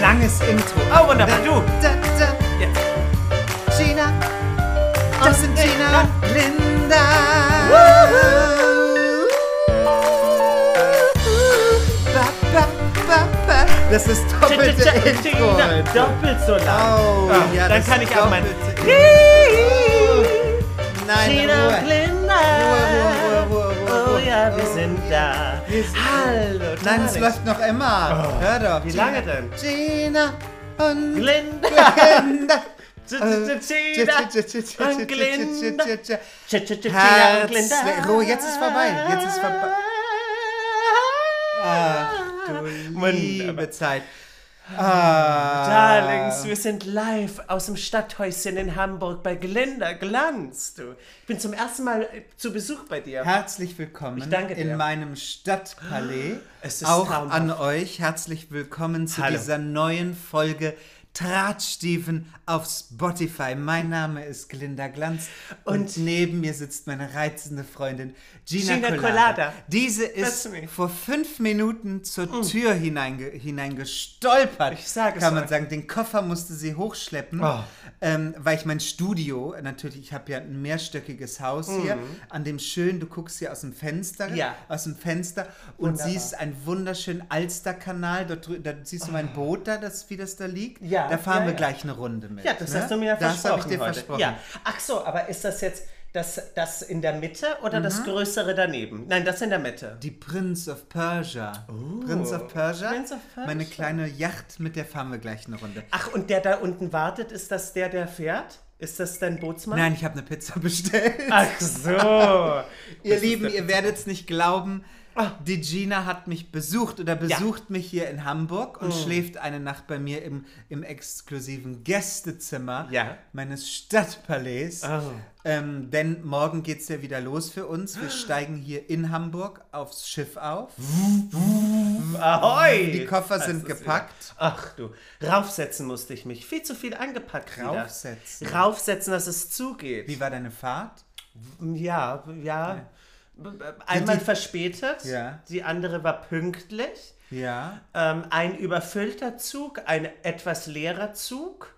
langes Intro. Oh, wunderbar, du. Da, da. Jetzt. Gina. Das sind Gina und Linda. Ba, ba, ba. Das ist doppelte Intro. heute. Doppelt so lang. Oh, Ah, ja, dann kann ich auch mein. Hihihi. Nein, Gina und. Linda. Ruhe, Ruhe, Oh wir sind da. Hallo, Nein, es läuft noch immer. Oh. Hör doch. Wie lange denn? Gina und Glinda. Glinda. Und Glinda. Ruhe, jetzt ist vorbei. Jetzt ist vorbei. Ach, du liebe Zeit. Ah. Darlings, wir sind live aus dem Stadthäuschen in Hamburg bei Glinda Glanz. Du. Ich bin zum ersten Mal äh, zu Besuch bei dir. Herzlich willkommen Ich danke dir. in meinem Stadtpalais. Es ist Auch traumhaft. an euch herzlich willkommen zu Hallo. dieser neuen Folge Tratschstiefen auf Spotify. Mein Name ist Glinda Glanz und, Und- neben mir sitzt meine reizende Freundin Gina, Gina Colada. Colada. Diese ist vor fünf Minuten zur Tür hineinge hineingestolpert. Ich sag es Kann man euch. sagen, den Koffer musste sie hochschleppen, Oh. ähm, weil ich mein Studio, natürlich, ich habe ja ein mehrstöckiges Haus hier, an dem schön, du guckst hier aus dem Fenster. Ja. aus dem Fenster und Wunderbar. siehst einen wunderschönen Alsterkanal, dort, da siehst du mein Boot da, das, wie das da liegt. Ja, da fahren ja, wir ja. gleich eine Runde mit. Ja, das ne? hast du mir ja Das versprochen. habe ich dir heute. versprochen. Ja. Ach so, aber ist das jetzt das, das in der Mitte oder das größere daneben? Nein, das in der Mitte. Die Prince of Persia. Prince of Persia. Prince of Persia. Meine kleine Yacht, mit der fahren wir gleich eine Runde. Ach, und der da unten wartet, ist das der, der fährt? Ist das dein Bootsmann? Nein, ich habe eine Pizza bestellt. Ach so. Ihr Das Lieben, ihr werdet es nicht glauben. Ah. Die Gina hat mich besucht oder besucht mich hier in Hamburg und schläft eine Nacht bei mir im, im exklusiven Gästezimmer Ja. meines Stadtpalais. Oh. Ähm, denn morgen geht es ja wieder los für uns. Wir steigen hier in Hamburg aufs Schiff auf. Ahoi! Die Koffer Das sind gepackt. Wieder. Ach du, raufsetzen musste ich mich. Viel zu viel angepackt wieder. Raufsetzen. Raufsetzen, dass es zugeht. Wie war deine Fahrt? Ja, ja. Einmal Die- verspätet, Ja. die andere war pünktlich. Ja. Ähm, ein überfüllter Zug, ein etwas leerer Zug.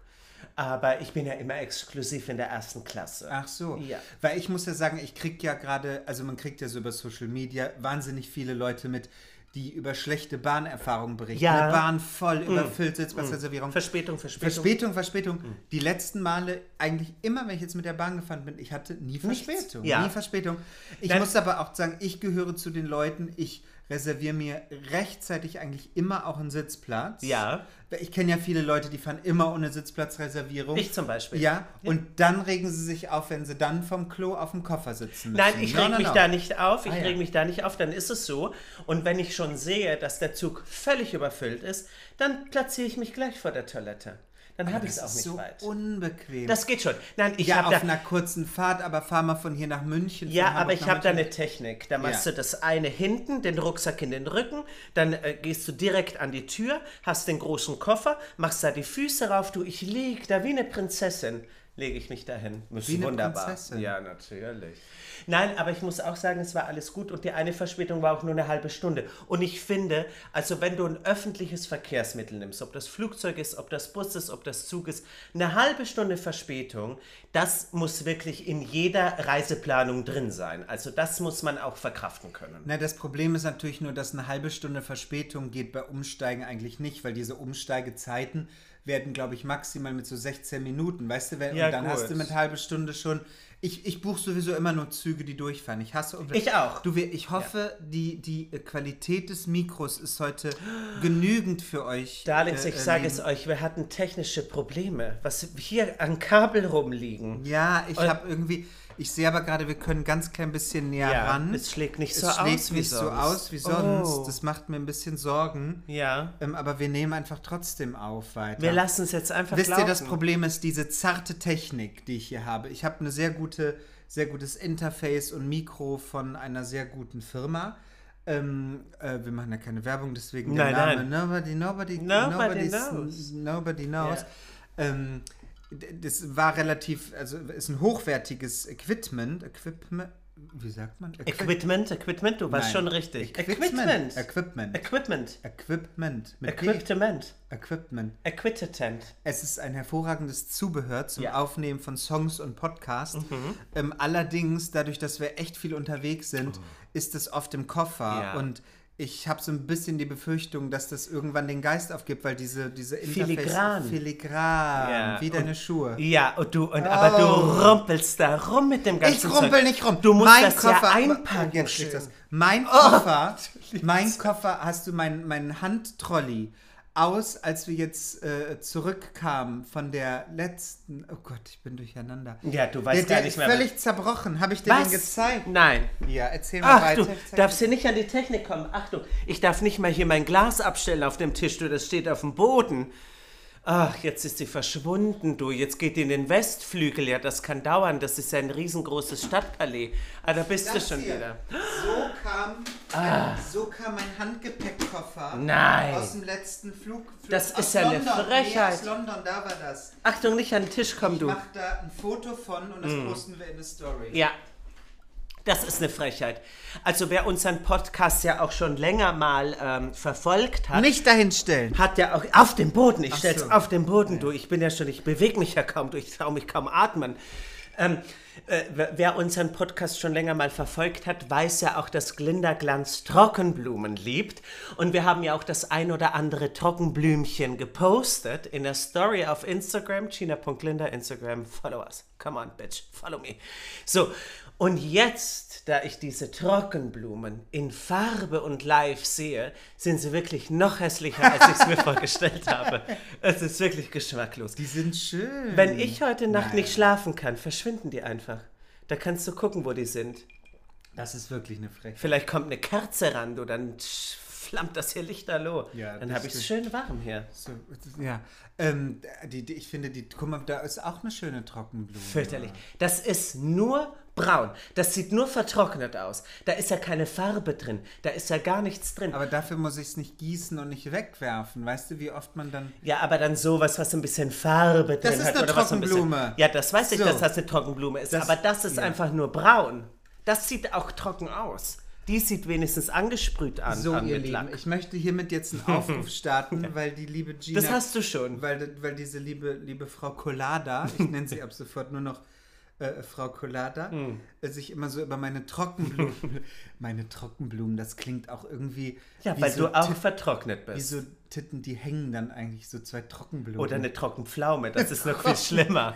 Aber ich bin ja immer exklusiv in der ersten Klasse. Ach so. Ja. Weil ich muss ja sagen, ich krieg ja gerade, also man kriegt ja so über Social Media wahnsinnig viele Leute mit, die über schlechte Bahnerfahrungen berichten. Ja. Eine Bahn voll überfüllt, Sitzplatzreservierung. Verspätung, Verspätung. Verspätung, Verspätung. Die letzten Male, eigentlich immer, wenn ich jetzt mit der Bahn gefahren bin, ich hatte nie Verspätung. Ja. Nie Verspätung. Ich Dann- muss aber auch sagen, ich gehöre zu den Leuten, ich reserviere mir rechtzeitig eigentlich immer auch einen Sitzplatz. Ja. Ich kenne ja viele Leute, die fahren immer ohne Sitzplatzreservierung. Ich zum Beispiel. Ja, und dann regen sie sich auf, wenn sie dann vom Klo auf dem Koffer sitzen müssen. Nein, ich No, reg no, mich no. da nicht auf. Ich Ah, ja. reg mich da nicht auf, dann ist es so. Und wenn ich schon sehe, dass der Zug völlig überfüllt ist, dann platziere ich mich gleich vor der Toilette. Dann habe ich es auch nicht so weit. unbequem. Das geht schon. Nein, ich ja, habe auf da. einer kurzen Fahrt, aber fahr mal von hier nach München. Ja, aber ich habe da eine Technik. Da machst Ja. du das eine hinten, den Rucksack in den Rücken, dann äh, gehst du direkt an die Tür, hast den großen Koffer, machst da die Füße rauf, du, ich lieg da wie eine Prinzessin, lege ich mich dahin. Ist Wie eine wunderbar. Prinzessin? Ja, natürlich. Nein, aber ich muss auch sagen, es war alles gut und die eine Verspätung war auch nur eine halbe Stunde. Und ich finde, also wenn du ein öffentliches Verkehrsmittel nimmst, ob das Flugzeug ist, ob das Bus ist, ob das Zug ist, eine halbe Stunde Verspätung, das muss wirklich in jeder Reiseplanung drin sein. Also das muss man auch verkraften können. Na, das Problem ist natürlich nur, dass eine halbe Stunde Verspätung geht bei Umsteigen eigentlich nicht, weil diese Umsteigezeiten werden, glaube ich, maximal mit so 16 Minuten, weißt du, wenn, Ja, und dann gut. hast du mit halbe Stunde schon. Ich, ich buche sowieso immer nur Züge, die durchfahren. Ich hasse. Ich auch. Du, ich hoffe, die, die äh, Qualität des Mikros ist heute genügend für euch. Darlings, äh, ich sage es euch, wir hatten technische Probleme, was hier an Kabel rumliegen. Ja, ich habe irgendwie, ich sehe aber gerade, wir können ganz klein bisschen näher Ja, ran. es schlägt nicht es so schlägt aus wie nicht so sonst. aus wie sonst. Oh. Das macht mir ein bisschen Sorgen. Ja. Ähm, aber wir nehmen einfach trotzdem auf weiter. Wir lassen es jetzt einfach Wisst ihr, das laufen. Problem ist diese zarte Technik, die ich hier habe. Ich habe eine sehr gute, sehr gutes Interface und Mikro von einer sehr guten Firma. Ähm, äh, wir machen ja keine Werbung, deswegen der Nein, Name Nobody, nobody, Nobody nobody's- knows. Nobody knows. Ja. Ähm, das war relativ, also ist ein hochwertiges Equipment, Equipment, wie sagt man? Equi- Equipment, Equipment, du warst Nein. schon richtig. Equipment. Equipment. Equipment. Equipment. Equipment. Equipment. Equipment. Es ist ein hervorragendes Zubehör zum Ja. Mhm. Aufnehmen von Songs und Podcasts. Ähm, allerdings, dadurch, dass wir echt viel unterwegs sind, ist es oft im Koffer. Ja. Und ich habe so ein bisschen die Befürchtung, dass das irgendwann den Geist aufgibt, weil diese, diese Filigran. Filigran, Ja. wie deine Schuhe. Ja, und du, und, aber du rumpelst da rum mit dem ganzen Ich rumpel Zeug. nicht rum. Du musst mein das Koffer, ja einpacken. Mein Koffer, mein Koffer, hast du mein, mein Handtrolley aus, als wir jetzt äh, zurückkamen von der letzten. Oh Gott, ich bin durcheinander. Ja, du weißt der, gar der nicht ist mehr. völlig zerbrochen. Habe ich dir Was? den gezeigt? Nein. Ja, erzähl mal Ach, weiter. du zeig darfst hier nicht an die Technik kommen. Achtung, ich darf nicht mal hier mein Glas abstellen auf dem Tisch, du, das steht auf dem Boden. Ach, jetzt ist sie verschwunden, du. Jetzt geht die in den Westflügel. Ja, das kann dauern. Das ist ja ein riesengroßes Stadtpalais. Ah, da bist Das du schon hier. wieder. So kam, so kam mein Handgepäckkoffer Nein. aus dem letzten Flug. Flug Das ist ja eine London. Frechheit. Nee, aus London, da war das. Achtung, nicht an den Tisch kommen, Ich du. mach da ein Foto von und das posten wir in eine Story. Ja, das ist eine Frechheit. Also wer unseren Podcast ja auch schon länger mal ähm, verfolgt hat, Nicht dahin stellen. hat ja auch auf dem Boden, ich stell's so. auf den Boden, du, ich bin ja schon, ich bewege mich ja kaum, du, ich traue mich kaum atmen. Ähm, äh, wer- unseren Podcast schon länger mal verfolgt hat, weiß ja auch, dass Glinda Glanz Trockenblumen liebt. Und wir haben ja auch das ein oder andere Trockenblümchen gepostet in der Story auf Instagram, china.glinda, Instagram, follow us. Come on, bitch, follow me. So, und jetzt, da ich diese Trockenblumen in Farbe und live sehe, sind sie wirklich noch hässlicher, als ich es mir vorgestellt habe. Es ist wirklich geschmacklos. Die sind schön. Wenn ich heute Nacht Nein. nicht schlafen kann, verschwinden die einfach. Da kannst du gucken, wo die sind. Das ist wirklich eine Frechheit. Vielleicht kommt eine Kerze ran, du, dann sch- flammt das hier lichterloh. Ja, dann das habe ich es schön warm hier. So, ja. Ähm, die, die, ich finde, die, guck mal, da ist auch eine schöne Trockenblume. Fürchterlich. Das ist nur braun. Das sieht nur vertrocknet aus. Da ist ja keine Farbe drin. Da ist ja gar nichts drin. Aber dafür muss ich es nicht gießen und nicht wegwerfen. Weißt du, wie oft man dann. ja, aber dann sowas, was ein bisschen Farbe drin ist hat. eine oder was so ein bisschen- Trockenblume. Ja, das weiß ich, So. dass das eine Trockenblume ist. Das- aber das ist ja. einfach nur braun. Das sieht auch trocken aus. Die sieht wenigstens angesprüht an, So, an ihr Lieben, ich möchte hiermit jetzt einen Aufruf starten, weil die liebe Gina. Das hast du schon. Weil, weil diese liebe, liebe Frau Collada, ich nenne sie ab sofort nur noch äh, Frau Collada, Hm. äh, sich immer so über meine Trockenblumen. meine Trockenblumen, das klingt auch irgendwie. Ja, weil so du auch vertrocknet Wie bist. so Titten, die hängen dann eigentlich so zwei Trockenblumen. Oder eine Trockenpflaume, das ist noch viel schlimmer.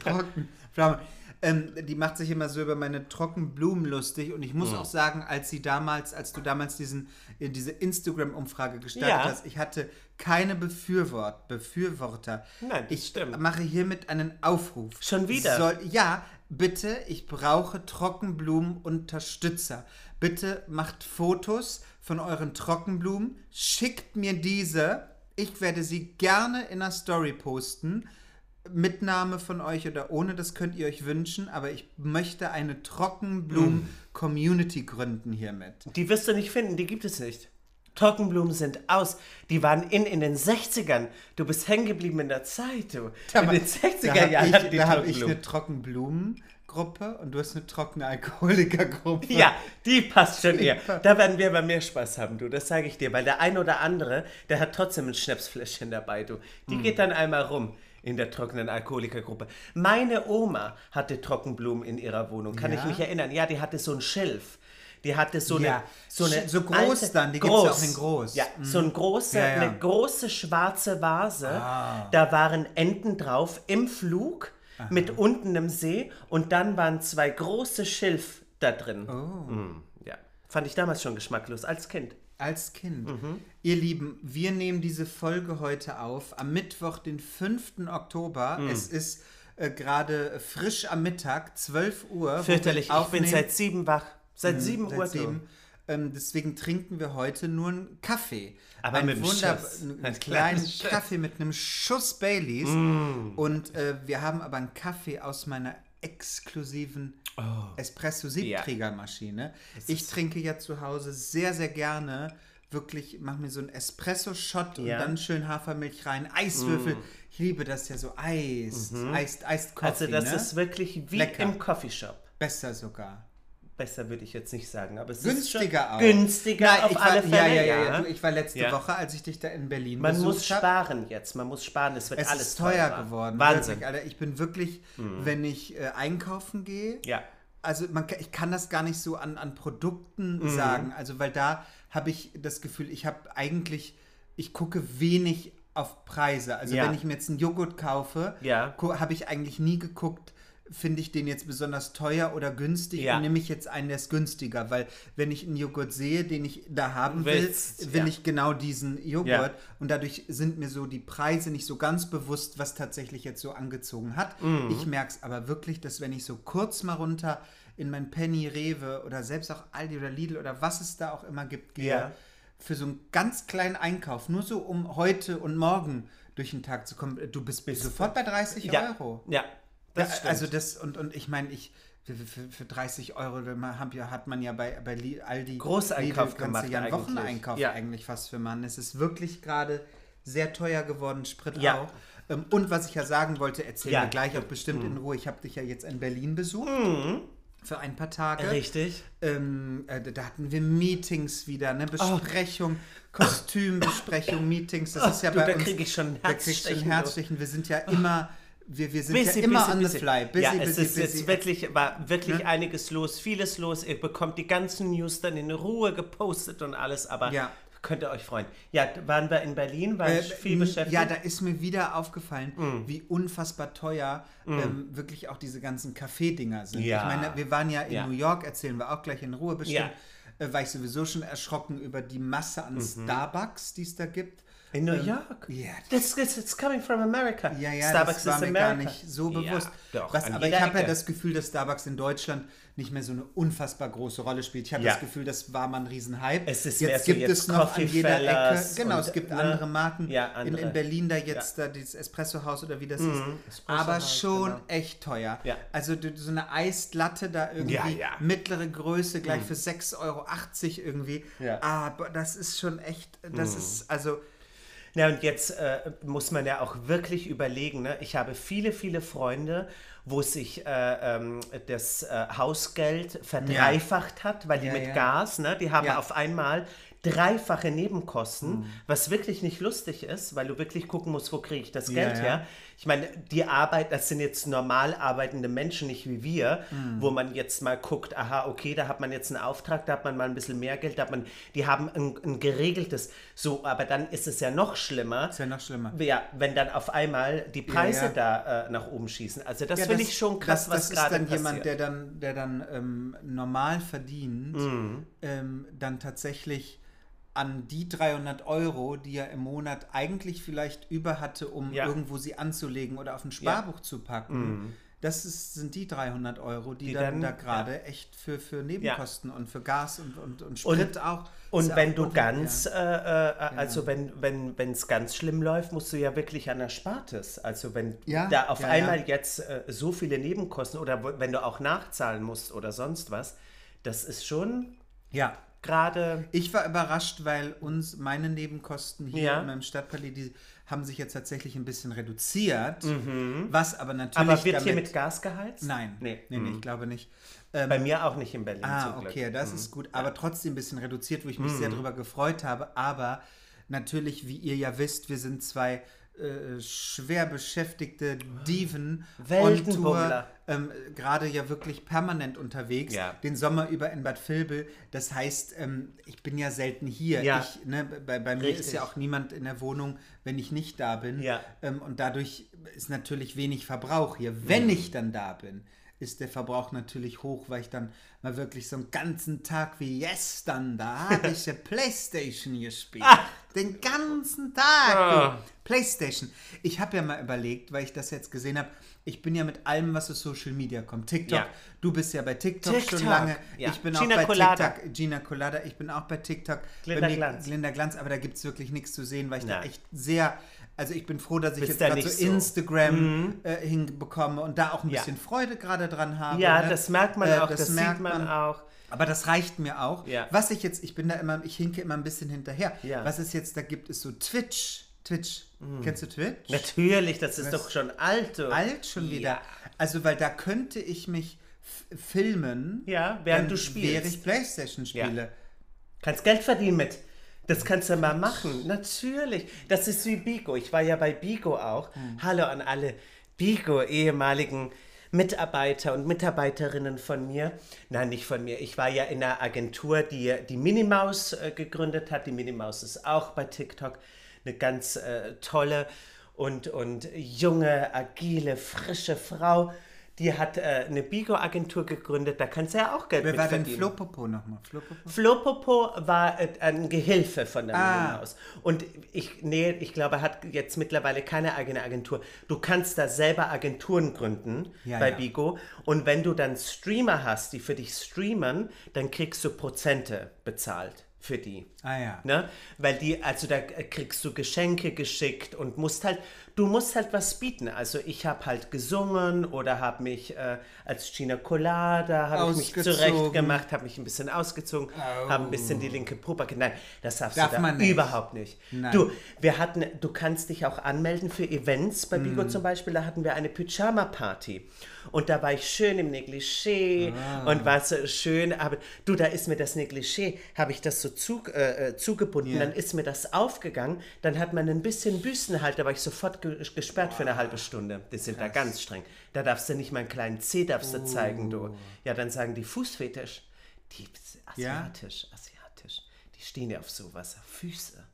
Trockenpflaume. Ähm, die macht sich immer so über meine Trockenblumen lustig und ich muss auch sagen, als sie damals, als du damals diesen, äh, diese Instagram-Umfrage gestartet Ja. hast, ich hatte keine Befürwort, Befürworter. Nein, das ich stimmt. mache hiermit einen Aufruf. Schon wieder? Soll, ja, bitte, ich brauche Trockenblumen-Unterstützer. Bitte macht Fotos von euren Trockenblumen, schickt mir diese. Ich werde sie gerne in einer Story posten. Mitnahme von euch oder ohne, das könnt ihr euch wünschen, aber ich möchte eine Trockenblumen-Community gründen hiermit. Die wirst du nicht finden, die gibt es nicht. Trockenblumen sind aus. Die waren in, in den 60ern. Du bist hängen geblieben in der Zeit, du. in den 60er da Jahren habe hatten ich, da hab ich Trockenblumen. eine Trockenblumengruppe und du hast eine trockene Alkoholikergruppe. Ja, die passt schon eher. Da werden wir aber mehr Spaß haben, du. Das sage ich dir. Weil der ein oder andere, der hat trotzdem ein Schnapsfläschchen dabei, du. Die Hm. geht dann einmal rum in der trockenen Alkoholikergruppe. Meine Oma hatte Trockenblumen in ihrer Wohnung. Kann Ja? ich mich erinnern? Ja, die hatte so ein Schilf. Die hatte so Ja, eine, so eine so groß dann, die gibt's ja auch in groß. Ja, so ein große, Ja, eine große schwarze Vase. Ah. Da waren Enten drauf im Flug mit unten einem See und dann waren zwei große Schilf da drin. Oh. Mm, ja, fand ich damals schon geschmacklos als Kind. Als Kind. Mhm. Ihr Lieben, wir nehmen diese Folge heute auf am Mittwoch, den 5. Oktober. Mhm. Es ist äh, gerade frisch am Mittag, 12 Uhr. Fürchterlich, ich bin seit sieben wach. Seit sieben Mhm, Seit Uhr. sieben. Ähm, deswegen trinken wir heute nur einen Kaffee. Aber Ein mit einem wunderb- Schuss. einen Ein kleinen Schuss. Kaffee mit einem Schuss Baileys. Mm. Und äh, wir haben aber einen Kaffee aus meiner exklusiven Oh. Espresso-Siebträgermaschine. Ich trinke ja zu Hause sehr, sehr gerne wirklich, mache mir so einen Espresso-Shot und Ja. Mm. dann schön Hafermilch rein, Eiswürfel. Ich liebe das ja so Eis, Eis, Eist Coffee, Also das ne? ist wirklich wie Lecker. im Coffeeshop. besser sogar. Besser würde ich jetzt nicht sagen, aber es Günstiger ist auch. günstiger Nein, auf ich war, alle Fälle. Ja, ja, ja, ja. Ich war letzte Ja. Woche, als ich dich da in Berlin Man besucht muss habe. sparen jetzt, man muss sparen, es wird Es alles ist teuer teurer. geworden. Wahnsinn. Wirklich. Ich bin wirklich, wenn ich äh, einkaufen gehe, Ja. also man, ich kann das gar nicht so an, an Produkten Mhm. sagen. Also weil da habe ich das Gefühl, ich habe eigentlich, ich gucke wenig auf Preise. Also Ja. wenn ich mir jetzt einen Joghurt kaufe, Ja. habe ich eigentlich nie geguckt, finde ich den jetzt besonders teuer oder günstig Ja. und nehme ich jetzt einen, der ist günstiger, weil wenn ich einen Joghurt sehe, den ich da haben will, Willst, will ja. ich genau diesen Joghurt Ja. und dadurch sind mir so die Preise nicht so ganz bewusst, was tatsächlich jetzt so angezogen hat. Mhm. Ich merke es aber wirklich, dass wenn ich so kurz mal runter in mein Penny, Rewe oder selbst auch Aldi oder Lidl oder was es da auch immer gibt, gehe, Ja. für so einen ganz kleinen Einkauf, nur so um heute und morgen durch den Tag zu kommen, du bist, sofort bei 30 Ja. Euro. Ja, das Ja, stimmt. also das, und, und ich meine, ich, für, für, für 30 Euro man hat, man ja bei, bei Aldi Großeinkauf Lidl, gemacht ja einen eigentlich. Wocheneinkauf Ja. eigentlich fast für Mann. Es ist wirklich gerade sehr teuer geworden, Sprit Ja. auch. Ähm, Und was ich ja sagen wollte, erzählen Ja. wir gleich auch bestimmt in Ruhe. Ich habe dich ja jetzt in Berlin besucht. Für ein paar Tage. Richtig. Ähm, äh, da hatten wir Meetings wieder, eine Oh. Besprechung, Kostümbesprechung, Meetings. Das ist ja du, bei da uns. krieg ich schon da du Herzstechen. Wir sind ja immer, wir, wir sind Busy, ja immer busy, on busy. the fly. Busy, ja, es ist jetzt wirklich, war wirklich einiges los, vieles los. Ihr bekommt die ganzen News dann in Ruhe gepostet und alles, aber Ja. Könnt ihr euch freuen. Ja, waren wir in Berlin, war Äh, ich viel beschäftigt. Ja, da ist mir wieder aufgefallen, Mm. wie unfassbar teuer ähm, wirklich auch diese ganzen Kaffeedinger sind. Ja. Ich meine, wir waren ja in Ja. New York, erzählen wir auch gleich in Ruhe bestimmt. Ja. Äh, war ich sowieso schon erschrocken über die Masse an Starbucks, die es da gibt. In New York? ja, This, this, it's coming from America. Ja, ja, Starbucks das war mir America. gar nicht so bewusst. Ja, doch, Was, aber ich habe ja Ecke. das Gefühl, dass Starbucks in Deutschland nicht mehr so eine unfassbar große Rolle spielt. Ich habe Ja. das Gefühl, das war mal ein Riesenhype. Es ist jetzt gibt jetzt es noch an jeder Ecke. Coffee-Fellas Genau, es gibt ne? andere Marken. Ja, In, andere. in Berlin da jetzt da dieses Espresso-Haus oder wie das ist. Espresso Aber House, schon genau. echt teuer. Ja. Also so eine Eislatte da irgendwie, Ja, ja. mittlere Größe, gleich für 6,80 Euro irgendwie. Ja. Aber das ist schon echt, das ist, also... Ja, und jetzt äh, muss man ja auch wirklich überlegen. Ne? Ich habe viele, viele Freunde, wo sich äh, ähm, das äh, Hausgeld verdreifacht hat, weil die Ja, mit ja. Gas, ne, die haben Ja. auf einmal dreifache Nebenkosten, was wirklich nicht lustig ist, weil du wirklich gucken musst, wo kriege ich das Ja, Geld ja. her. Ich meine, die Arbeit, das sind jetzt normal arbeitende Menschen, nicht wie wir, Mhm. wo man jetzt mal guckt, aha, okay, da hat man jetzt einen Auftrag, da hat man mal ein bisschen mehr Geld, da hat man, die haben ein, ein geregeltes, so, aber dann ist es ja noch schlimmer, Ist ja noch schlimmer. ja, wenn dann auf einmal die Preise ja. da äh, nach oben schießen. Also das Ja, finde ich schon krass, das, was das ist gerade dann passiert. jemand, der dann, der dann ähm, normal verdient, Mhm. ähm, dann tatsächlich an die 300 Euro, die er im Monat eigentlich vielleicht über hatte, um Ja. Mhm. irgendwo sie anzulegen oder auf ein Sparbuch zu packen. Das ist, sind die 300 Euro, die, Die dann, dann- da gerade echt für, für Nebenkosten und für Gas und, und, und Und- Sprit auch. ist Und ja wenn auch du ganz, äh, äh, also wenn wenn wenn, es ganz schlimm läuft, musst du ja wirklich an Erspartes. Also wenn Ja, da auf ja, einmal ja. jetzt äh, so viele Nebenkosten oder wenn du auch nachzahlen musst oder sonst was, das ist schon ja. Gerade Ich war überrascht, weil uns meine Nebenkosten hier Ja. in meinem Stadtpalais, die haben sich jetzt tatsächlich ein bisschen reduziert. Was aber natürlich. Mhm. aber wird hier damit- mit Gas geheizt? Nein, Nee. nee, nee, ich glaube nicht. Bei mir auch nicht in Berlin Ah. Mhm. okay, das ist gut, aber trotzdem ein bisschen reduziert, wo ich mich sehr darüber gefreut habe. Aber natürlich, wie ihr ja wisst, wir sind zwei äh, schwer beschäftigte Diven on Tour, ähm, gerade ja wirklich permanent unterwegs, Ja. den Sommer über in Bad Vilbel. Das heißt, ähm, ich bin ja selten hier. Ja. Ich, ne, bei, bei mir ist ja auch niemand in der Wohnung, wenn ich nicht da bin. Ja. Ähm, und dadurch ist natürlich wenig Verbrauch hier. Wenn ich dann da bin, ist der Verbrauch natürlich hoch, weil ich dann mal wirklich so einen ganzen Tag wie gestern, da habe ich ja Playstation gespielt. Den ganzen Tag. Ah. Playstation. Ich habe ja mal überlegt, weil ich das jetzt gesehen habe, ich bin ja mit allem, was aus Social Media kommt. TikTok, Ja. du bist ja bei TikTok, TikTok, schon lange. ja. Ich bin Gina auch bei Colada. TikTok. Gina Colada, ich bin auch bei TikTok. Glinda bei mir, Glanz. Glinda Glanz, aber da gibt es wirklich nichts zu sehen, weil ich da Nein. echt sehr, also ich bin froh, dass ich Bist jetzt da gerade so, so. Mhm. Instagram äh, hinbekomme und da auch ein Ja. bisschen Freude gerade dran habe. Ja, ne? das merkt man Äh, auch, das, merkt sieht man, auch. Aber das reicht mir auch. Ja. Was ich jetzt, ich bin da immer, ich hinke immer ein bisschen hinterher. Ja. Was es jetzt da gibt, ist so Twitch. Twitch. Kennst du Twitch? Natürlich, das ist Was? doch schon alt. Alt schon wieder. Ja. Also, weil da könnte ich mich filmen, Ja, während du spielst. wäre ich Playstation spiele. Kannst Geld verdienen mit. Das kannst du mal machen. Natürlich. Das ist wie Bigo. Ich war ja bei Bigo auch. Hallo an alle Bigo, ehemaligen Mitarbeiter und Mitarbeiterinnen von mir. Nein, nicht von mir. Ich war ja in einer Agentur, die die Minimaus äh, gegründet hat. Die Minimaus ist auch bei TikTok eine ganz äh, tolle und, und junge, agile, frische Frau. Die hat äh, eine Bigo-Agentur gegründet. Da kannst du ja auch Geld Wer mit war denn verdienen. Flopopo nochmal? Flopopo? Flopopo war äh, ein Gehilfe von der Ah. Maus. Und ich, nee, ich glaube, er hat jetzt mittlerweile keine eigene Agentur. Du kannst da selber Agenturen gründen Ja, bei ja. Bigo. Und wenn du dann Streamer hast, die für dich streamen, dann kriegst du Prozente bezahlt für die. Ah ja. Ne? Weil die, also da kriegst du Geschenke geschickt und musst halt, du musst halt was bieten. Also ich habe halt gesungen oder habe mich äh, als Gina Colada, habe ich mich zurecht gemacht, habe mich ein bisschen ausgezogen, habe ein bisschen die linke Puppe. Nein, das darfst Darf du da man nicht. überhaupt nicht. Nein. Du, wir hatten, du kannst dich auch anmelden für Events. Bei Bigo Mhm. zum Beispiel, da hatten wir eine Pyjama-Party. Und da war ich schön im Negligé Ah. und war so schön. Aber du, da ist mir das Negligé, habe ich das so zu, äh, äh, zugebunden, Ja. dann ist mir das aufgegangen. Dann hat man ein bisschen Büstenhalter, war ich sofort ge gesperrt für eine halbe Stunde. Die sind da ganz streng. Da darfst du nicht mal einen kleinen Zeh darfst du zeigen, du. Ja, dann sagen die Fußfetisch. Die Ja? asiatisch, asiatisch. Die stehen ja auf sowas, Füße.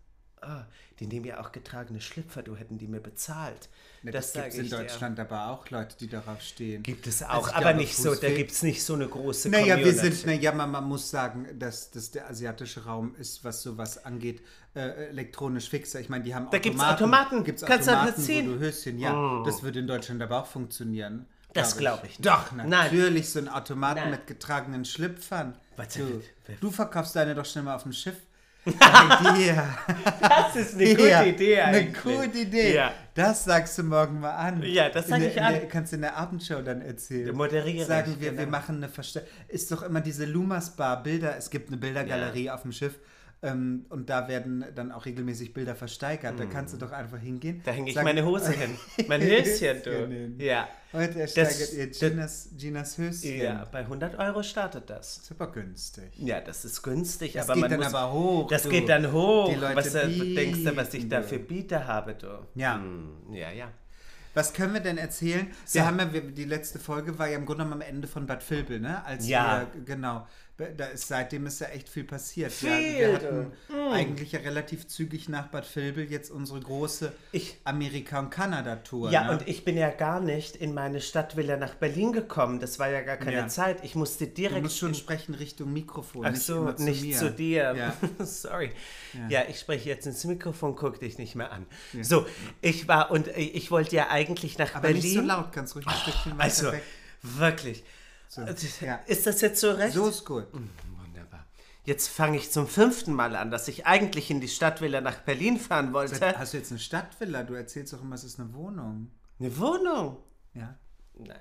Ah, die nehmen ja auch getragene Schlüpfer, du hätten die mir bezahlt. Ne, das Das, gibt es in ich dir. Deutschland aber auch Leute, die darauf stehen. Gibt es Also auch, ich aber glaube, nicht so, da gibt es nicht so eine große Naja, wir Community. sind, naja, man, man muss sagen, dass, dass der asiatische Raum ist, was sowas angeht, äh, elektronisch fixer. Ich meine, die haben Da gibt's Automaten. Gibt's Kannst du Automaten, ziehen. wo du Höschen, ja. Das würde in Deutschland aber auch funktionieren. Das glaub ich nicht. Doch, Nein. natürlich, so ein Automaten Nein. mit getragenen Schlüpfern. Du, du verkaufst deine doch schnell mal auf dem Schiff. Ja, Das ist eine gute ja, Idee Eine eigentlich. gute Idee. Ja. Das sagst du morgen mal an. Ja, das sag In der- ich an. Der, kannst du in der Abendshow dann erzählen. Moderiere Sagen ich, wir, wir genau. machen eine Verstell Ist doch immer diese Lumas Bar Bilder. Es gibt eine Bildergalerie auf dem Schiff. Ähm, und da werden dann auch regelmäßig Bilder versteigert. Da kannst du doch einfach hingehen. Mm. Da hänge ich sagen, meine Hose hin. Mein Höschen, du. Ja. Heute ersteigert Das- ihr Ginas, Ginas Höschen. Ja, bei 100 Euro startet das. Super günstig. Ja, das ist günstig, Das aber geht man dann muss, aber hoch. Das du. geht dann hoch. Die Leute was äh, denkst du, was ich bieten, da für Bieter habe, du? Ja. Hm, ja, ja. Was können wir denn erzählen? Wir haben ja, die letzte Folge war ja im Grunde genommen am Ende von Bad Vilbel, ne? Als Ja. wir, genau. Da ist, seitdem ist ja echt viel passiert. Viel, wir, wir hatten du. eigentlich ja relativ zügig nach Bad Vilbel jetzt unsere große Ich- Amerika- und Kanada-Tour. Ja, ne? und ich bin ja gar nicht in meine Stadtvilla nach Berlin gekommen. Das war ja gar keine Ja. Zeit. Ich musste Du direkt. musst schon sprechen Richtung Mikrofon, Ach nicht so, zu nicht mir. zu dir. Ja. Sorry. Ja. ich spreche jetzt ins Mikrofon, guck dich nicht mehr an. So, ich war und äh, ich wollte ja eigentlich nach Aber Berlin. nicht so laut, kannst ruhig ein Stückchen weiter Also, weg. wirklich. So, Äh, ja. Ist das jetzt so recht? So ist gut. Wunderbar. Jetzt fange ich zum fünften Mal an, dass ich eigentlich in die Stadtvilla nach Berlin fahren wollte. Hast du jetzt eine Stadtvilla? Du erzählst doch immer, es ist eine Wohnung. Eine Wohnung. Ja. Nein.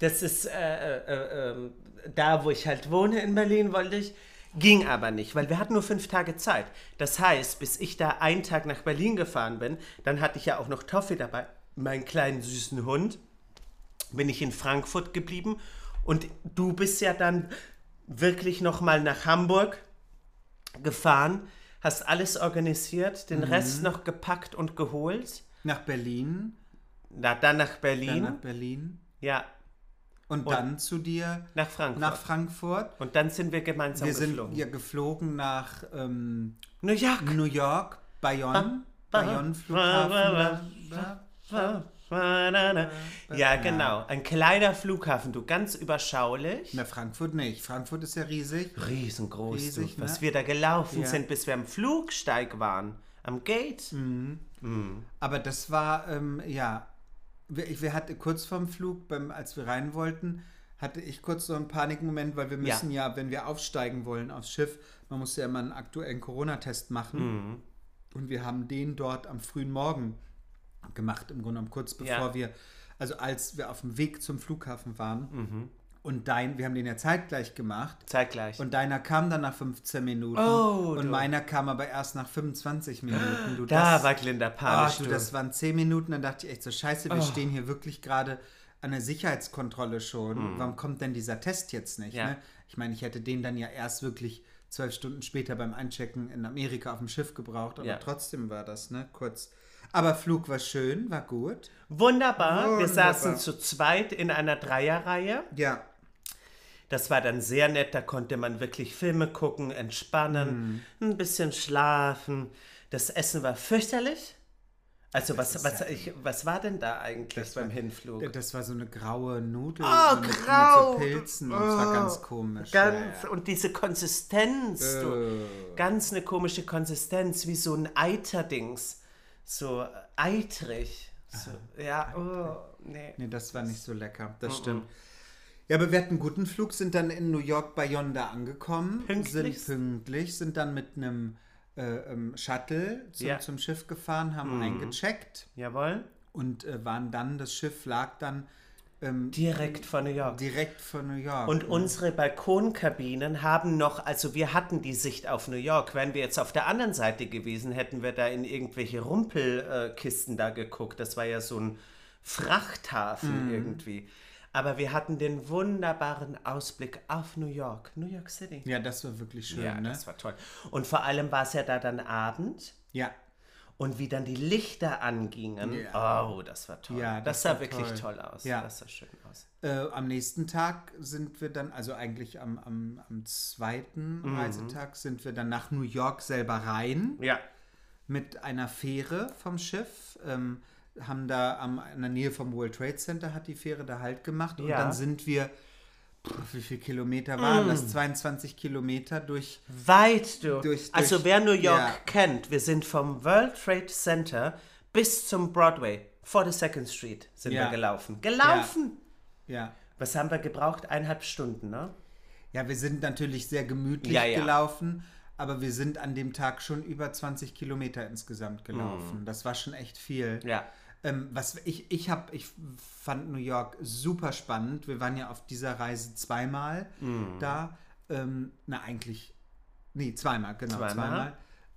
Das ist äh, äh, ähm, da, wo ich halt wohne in Berlin, wollte ich. Ging aber nicht, weil wir hatten nur fünf Tage Zeit. Das heißt, bis ich da einen Tag nach Berlin gefahren bin, dann hatte ich ja auch noch Toffi dabei, meinen kleinen süßen Hund, bin ich in Frankfurt geblieben und du bist ja dann wirklich noch mal nach Hamburg gefahren, hast alles organisiert, den Rest noch gepackt und geholt. Nach Berlin, Na, dann nach dann Berlin. nach Berlin Ja, und, dann zu dir nach Frankfurt. nach Frankfurt. Und dann sind wir gemeinsam Wir sind geflogen. ja geflogen nach ähm, New York. New York, Bayonne, Ba- Bayonne ba- Flughafen. ba-. Ja, genau. Ein kleiner Flughafen, du ganz überschaulich. Na, Frankfurt nicht. Frankfurt ist ja riesig. Riesengroß, Riesig, du. Was ne? wir da gelaufen Ja. sind, bis wir am Flugsteig waren. Am Gate. Aber das war, ähm, ja, wir, wir hatten kurz vorm Flug, beim, als wir rein wollten, hatte ich kurz so einen Panikmoment, weil wir Ja. müssen ja, wenn wir aufsteigen wollen aufs Schiff, man muss ja immer einen aktuellen Corona-Test machen. Mhm. Und wir haben den dort am frühen Morgen gemacht, im Grunde genommen kurz bevor Ja. wir, also als wir auf dem Weg zum Flughafen waren. Mhm. Und dein, wir haben den ja zeitgleich gemacht. Zeitgleich. Und deiner kam dann nach 15 Minuten. Oh, und du. meiner kam aber erst nach 25 Minuten. Du, da das- war Glinda panisch. du, du. das waren 10 Minuten, dann dachte ich echt so, scheiße, wir stehen hier wirklich gerade an der Sicherheitskontrolle schon. Warum kommt denn dieser Test jetzt nicht? Hm. Ja. Ne? Ich meine, ich hätte den dann ja erst wirklich zwölf Stunden später beim Einchecken in Amerika auf dem Schiff gebraucht, aber Ja. trotzdem war das, ne? Kurz. Aber Flug war schön, war gut. Wunderbar. Wir Wunderbar. saßen zu zweit in einer Dreierreihe. Ja. Das war dann sehr nett. Da konnte man wirklich Filme gucken, entspannen, Mhm. ein bisschen schlafen. Das Essen war fürchterlich. Also was, was, ich, was war denn da eigentlich beim Hinflug? Das war so eine graue Nudel Oh, mit, grau. mit so Pilzen. und es war ganz komisch. Ganz, ja, und diese Konsistenz, ja. du, Äh, ganz eine komische Konsistenz, wie so ein Eiterdings. So äh, eitrig. So, ja, oh, nee. Nee, das war nicht so lecker. Das stimmt. Ja, aber wir hatten einen guten Flug, sind dann in New York bei Yonda angekommen. Pünktlich? Sind pünktlich, sind dann mit einem äh, ähm, Shuttle zum, Ja. zum Schiff gefahren, haben eingecheckt Jawohl. und äh, waren dann, das Schiff lag dann ähm, Direkt von New York. direkt von New York. Und unsere Balkonkabinen haben noch, also wir hatten die Sicht auf New York. Wären wir jetzt auf der anderen Seite gewesen, hätten wir da in irgendwelche Rumpelkisten da geguckt. Das war ja so ein Frachthafen irgendwie. Aber wir hatten den wunderbaren Ausblick auf New York, New York City. ja, das war wirklich schön, Ja, ne? das war toll. Und vor allem war es ja da dann Abend Ja, und wie dann die Lichter angingen. Oh, das war toll. Ja, das, das sah wirklich toll. toll, aus. Ja. Das sah schön aus. Äh, am nächsten Tag sind wir dann, also eigentlich am, am, am zweiten Mhm. Reisetag, sind wir dann nach New York selber rein. Ja. mit einer Fähre vom Schiff. Ähm, haben da am, in der Nähe vom World Trade Center hat die Fähre da halt gemacht. Und Ja. dann sind wir, wie viele Kilometer waren das? 22 Kilometer durch. Weit, du. Durch- also durch- wer New York ja. kennt, wir sind vom World Trade Center bis zum Broadway, 42nd Street sind Ja. wir gelaufen. Gelaufen! Ja. Was haben wir gebraucht? Eineinhalb Stunden, ne? Ja, wir sind natürlich sehr gemütlich Ja, ja. gelaufen, aber wir sind an dem Tag schon über 20 Kilometer insgesamt gelaufen. Das war schon echt viel. Ja. Ähm, was ich, ich habe, ich fand New York super spannend. Wir waren ja auf dieser Reise zweimal Mhm. da. Ähm, na, eigentlich, nee, zweimal, genau, Zweimal. zweimal.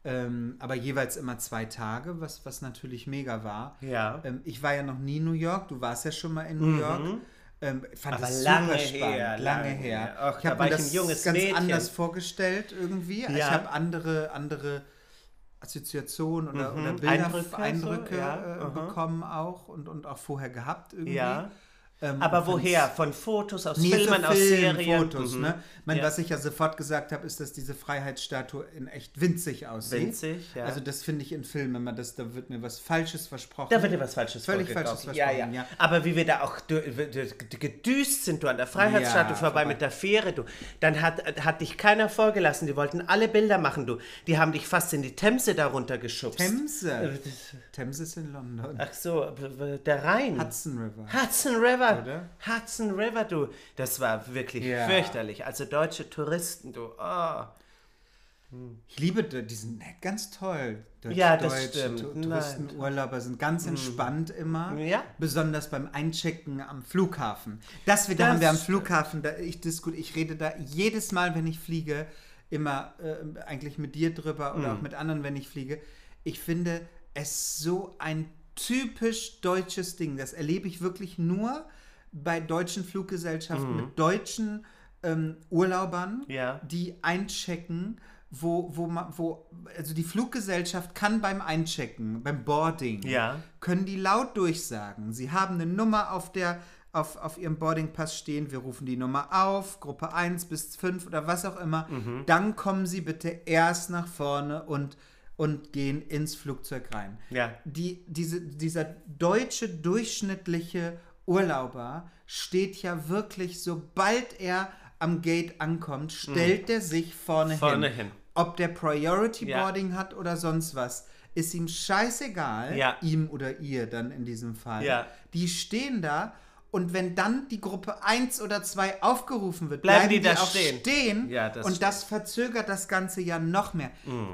Ähm, aber jeweils immer zwei Tage, was, was natürlich mega war. Ja. Ähm, ich war ja noch nie in New York, du warst ja schon mal in New York. Ähm, fand Mhm. Aber es lange super spannend, her, lange, lange her. her. Ach, ich habe mir ich das ganz Mädchen. anders vorgestellt irgendwie. Ich Ja. habe andere, andere Assoziationen oder, oder Bilder, Eindrücke Eindrücke, ja, äh, bekommen auch und, und auch vorher gehabt irgendwie. Ja. Ähm, Aber woher? Von Fotos, aus Nee, Filmen, so aus Film, Serien? Fotos, Mhm. ne? Meine, Ja. was ich ja sofort gesagt habe, ist, dass diese Freiheitsstatue in echt winzig aussieht. Winzig, ja. Also das finde ich in Filmen immer, das, da wird mir was Falsches versprochen. Da wird dir was Falsches Völlig. Falsches ja, ja, versprochen, ja. Aber wie wir da auch gedüst sind, du an der Freiheitsstatue Ja, vorbei, mit der Fähre, du. Dann hat, hat dich keiner vorgelassen. Die wollten alle Bilder machen, du. Die haben dich fast in die Themse darunter geschubst. Äh, Themse. Themse ist in London. Ach so, der Rhein. Hudson River. Hudson River. Oder? Hudson River, du. Das war wirklich Ja. fürchterlich. Also deutsche Touristen, du. Oh. Ich liebe die, sind ganz toll. Deutsche, Ja, das deutsche stimmt. Tu- Nein. Touristen, Urlauber sind ganz entspannt immer. Ja. Besonders beim Einchecken am Flughafen. Das wieder Das haben wir am. Flughafen. Da, ich, disku- ich rede da jedes Mal, wenn ich fliege, immer äh, eigentlich mit dir drüber oder Mhm. auch mit anderen, wenn ich fliege. Ich finde es so ein typisch deutsches Ding. Das erlebe ich wirklich nur bei deutschen Fluggesellschaften mit deutschen ähm, Urlaubern, Ja. die einchecken, wo, wo, ma- wo, also die Fluggesellschaft kann beim Einchecken, beim Boarding, Ja. können die laut durchsagen. Sie haben eine Nummer auf der auf, auf ihrem Boardingpass stehen, wir rufen die Nummer auf, Gruppe 1 bis 5 oder was auch immer, Mhm. dann kommen sie bitte erst nach vorne und, und gehen ins Flugzeug rein. Ja. Die, diese, dieser deutsche durchschnittliche Urlauber steht ja wirklich, sobald er am Gate ankommt, stellt er sich vorne, Mhm. Vorne hin. hin. Ob der Priority Ja. Boarding hat oder sonst was, ist ihm scheißegal, Ja. ihm oder ihr dann in diesem Fall. Ja. Die stehen da und wenn dann die Gruppe 1 oder 2 aufgerufen wird, Bleiben bleiben, die die, da stehen. stehen. Ja, das und stimmt. das verzögert das Ganze ja noch mehr.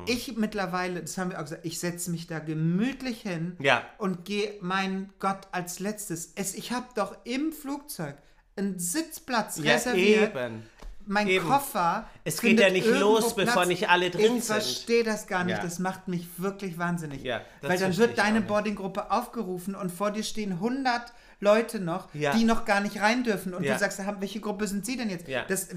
Ich mittlerweile, das haben wir auch gesagt, ich setze mich da gemütlich hin Ja. und gehe, mein Gott, als letztes. Es, ich habe doch im Flugzeug einen Sitzplatz Ja, reserviert. eben. Mein Eben. Koffer. Es geht ja nicht los, bevor Platz. nicht alle drin ich sind. verstehe das gar nicht. Ja. Das macht mich wirklich wahnsinnig. Weil dann wird ich deine. Boardinggruppe aufgerufen und vor dir stehen 100 Leute noch, Ja. die noch gar nicht rein dürfen. Und Ja. du sagst, "Ha, welche Gruppe sind sie denn jetzt? Ja. Das,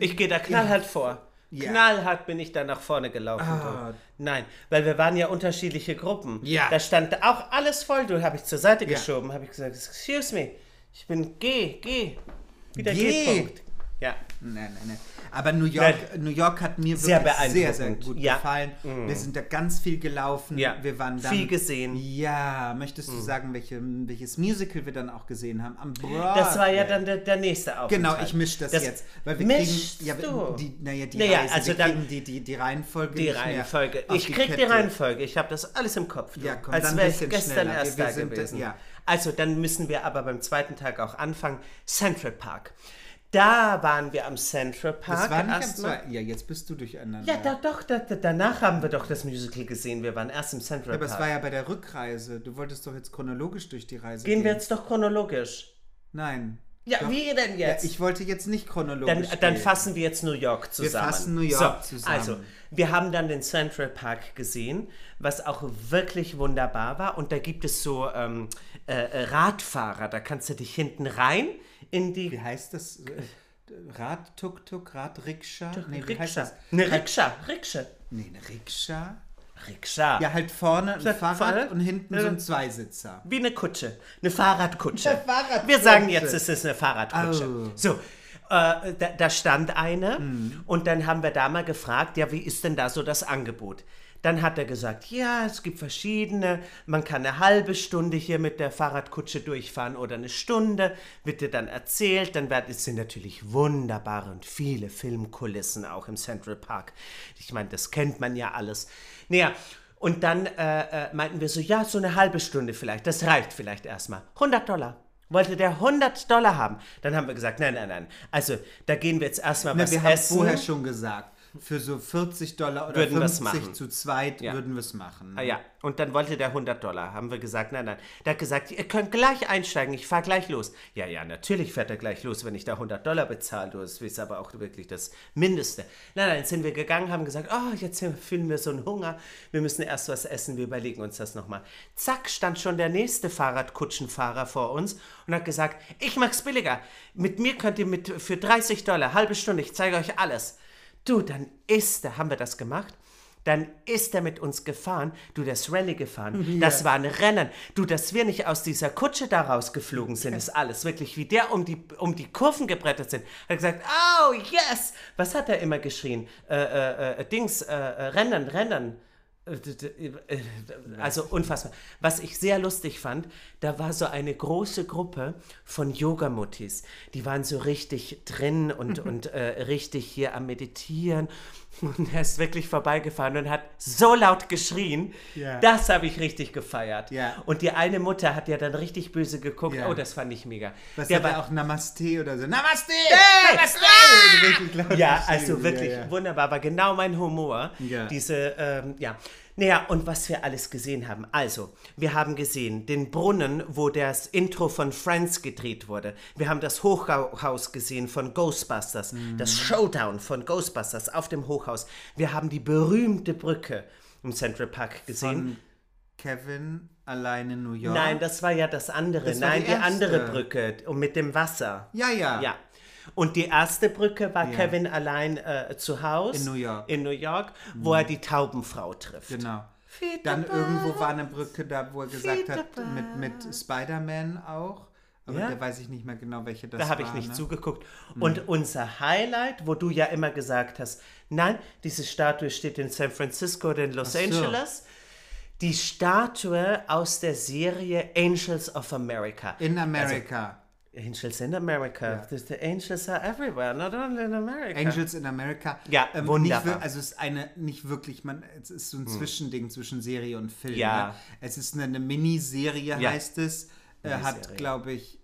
Ich gehe da knallhart vor. Ja. Knallhart bin ich da nach vorne gelaufen. Ah. Nein, weil wir waren ja unterschiedliche Gruppen. Ja. Da stand auch alles voll. Du habe ich zur Seite geschoben, habe ich gesagt, excuse me, ich bin G, G. Wieder Geh. G-Punkt. Ja. Nein, nein, nein. Aber New York, New York hat mir Sehr wirklich sehr, sehr gut Ja. gefallen. Wir sind da ganz viel gelaufen. Ja. Wir waren dann, Viel gesehen. Ja, möchtest du sagen, welche, welches Musical wir dann auch gesehen haben? Am Das war ja dann der, der nächste Aufenthalt. Genau, ich mische das, Das jetzt. Weil wir mischst kriegen, ja, du? die, naja, die Naja, Reise, also wir dann- die, die, die Reihenfolge Die Reihenfolge. Ich krieg die Kette. Reihenfolge. Ich habe das alles im Kopf. du. Ja, komm, Als wäre ich gestern schneller. erst Wir- da wir sind, gewesen. ja. Also, dann müssen wir aber beim zweiten Tag auch anfangen. Central Park. Da waren wir am Central Park. Das war nicht erstmal. Ja, jetzt bist du durcheinander. Ja, da, doch, da, da, danach haben wir doch das Musical gesehen. Wir waren erst im Central Aber es Park. war ja bei der Rückreise. Du wolltest doch jetzt chronologisch durch die Reise Gehen gehen. wir jetzt doch chronologisch. Nein. Ja, Doch. wie denn Ja, jetzt? ich wollte jetzt nicht chronologisch dann, dann fassen wir jetzt New York zusammen. fassen New York so, zusammen. Also, wir haben dann den Central Park gesehen, was auch wirklich wunderbar war. Und da gibt es so ähm, äh, äh, Radfahrer, da kannst du dich hinten rein in die Wie heißt das? Äh, Rad, Tuk-Tuk, Rad, Rikscha? Nee, heißt Rikscha. das? Eine Rikscha, Rikscha. Nee, eine Rikscha? Rikscha. Ja, halt vorne ein Fahrrad vorne. und hinten so ein Zweisitzer. Wie eine Kutsche. Eine Fahrradkutsche. Eine Fahrradkutsche. Wir sagen jetzt, es ist eine Fahrradkutsche. Oh. So, äh, da, da stand eine und dann haben wir da mal gefragt, ja, wie ist denn da so das Angebot? Dann hat er gesagt, ja, es gibt verschiedene, man kann eine halbe Stunde hier mit der Fahrradkutsche durchfahren oder eine Stunde, wird dir dann erzählt, dann wird, es sind natürlich wunderbare und viele Filmkulissen auch im Central Park. Ich meine, das kennt man ja alles. Naja, und dann äh, äh, meinten wir so, ja, so eine halbe Stunde vielleicht, das reicht vielleicht erstmal. 100 Dollar. Wollte der 100 Dollar haben? Dann haben wir gesagt, nein, nein, nein. Also, da gehen wir jetzt erstmal Na, was wir haben essen. vorher schon gesagt, für so 40 Dollar oder Würden wir's 50 machen. zu zweit Ja. würden wir es machen. Ah ja, und dann wollte der 100 Dollar. Haben wir gesagt, nein, nein. Der hat gesagt, ihr könnt gleich einsteigen, ich fahr gleich los. Ja, ja, natürlich fährt er gleich los, wenn ich da 100 Dollar bezahle. Du, Das ist aber auch wirklich das Mindeste. Nein, nein, sind wir gegangen, haben gesagt, oh, jetzt fühlen wir so einen Hunger. Wir müssen erst was essen, wir überlegen uns das nochmal. Zack, stand schon der nächste Fahrradkutschenfahrer vor uns und hat gesagt, ich mach's billiger. Mit mir könnt ihr mit, für 30 Dollar, halbe Stunde, ich zeige euch alles. Du, dann ist er, haben wir das gemacht? Dann ist er mit uns gefahren. Du, das Rallye gefahren. Das war ein Rennen. Du, dass wir nicht aus dieser Kutsche da rausgeflogen sind, ist alles. Wirklich, wie der um die, um die Kurven gebrettert sind. Hat gesagt, oh, yes! Was hat er immer geschrien? Äh, äh, äh, Dings, äh, äh, Rennen, Rennen. Also unfassbar. Was ich sehr lustig fand, da war so eine große Gruppe von Yogamuttis. Die waren so richtig drin und, und äh, richtig hier am Meditieren. Und er ist wirklich vorbeigefahren und hat so laut geschrien. Ja. Das habe ich richtig gefeiert. Ja. Und die eine Mutter hat ja dann richtig böse geguckt. Ja. Oh, das fand ich mega. Was Der er war- auch Namaste oder so? Namaste! Hey! Namaste! Laut Ja, also wirklich Ja, ja. wunderbar, war genau mein Humor. Diese, ähm, ja. Naja, und was wir alles gesehen haben. Also, wir haben gesehen den Brunnen, wo das Intro von Friends gedreht wurde. Wir haben das Hochhaus gesehen von Ghostbusters. Mhm. Das Showdown von Ghostbusters auf dem Hochhaus. Wir haben die berühmte Brücke im Central Park gesehen. Von Kevin allein in New York. Nein, das war ja das andere. Das Nein, die die, andere Brücke und mit dem Wasser. Ja, ja. Ja. Und die erste Brücke war Ja. Kevin allein äh, zu Hause. In New York. Mhm. In New York, wo er die Taubenfrau trifft. Genau. Peter Dann irgendwo war eine Brücke da, wo er gesagt Peter hat, mit, mit Spider-Man auch. Aber Ja. da weiß ich nicht mehr genau, welche das Da war. habe ich nicht ne? zugeguckt. Und unser Highlight, wo du ja immer gesagt hast, nein, diese Statue steht in San Francisco oder in Los so. Angeles. Die Statue aus der Serie Angels of America. In America. Angels in America. The, the angels are everywhere, not only in America. Angels in America. Ja, ähm, wunderbar. Hm. Nicht, also es ist eine, nicht wirklich, man, es ist so ein Zwischending zwischen Serie und Film. Ja. Ne? Es ist eine, eine Miniserie, Ja. heißt es. Äh, hat, Miniserie. glaube ich,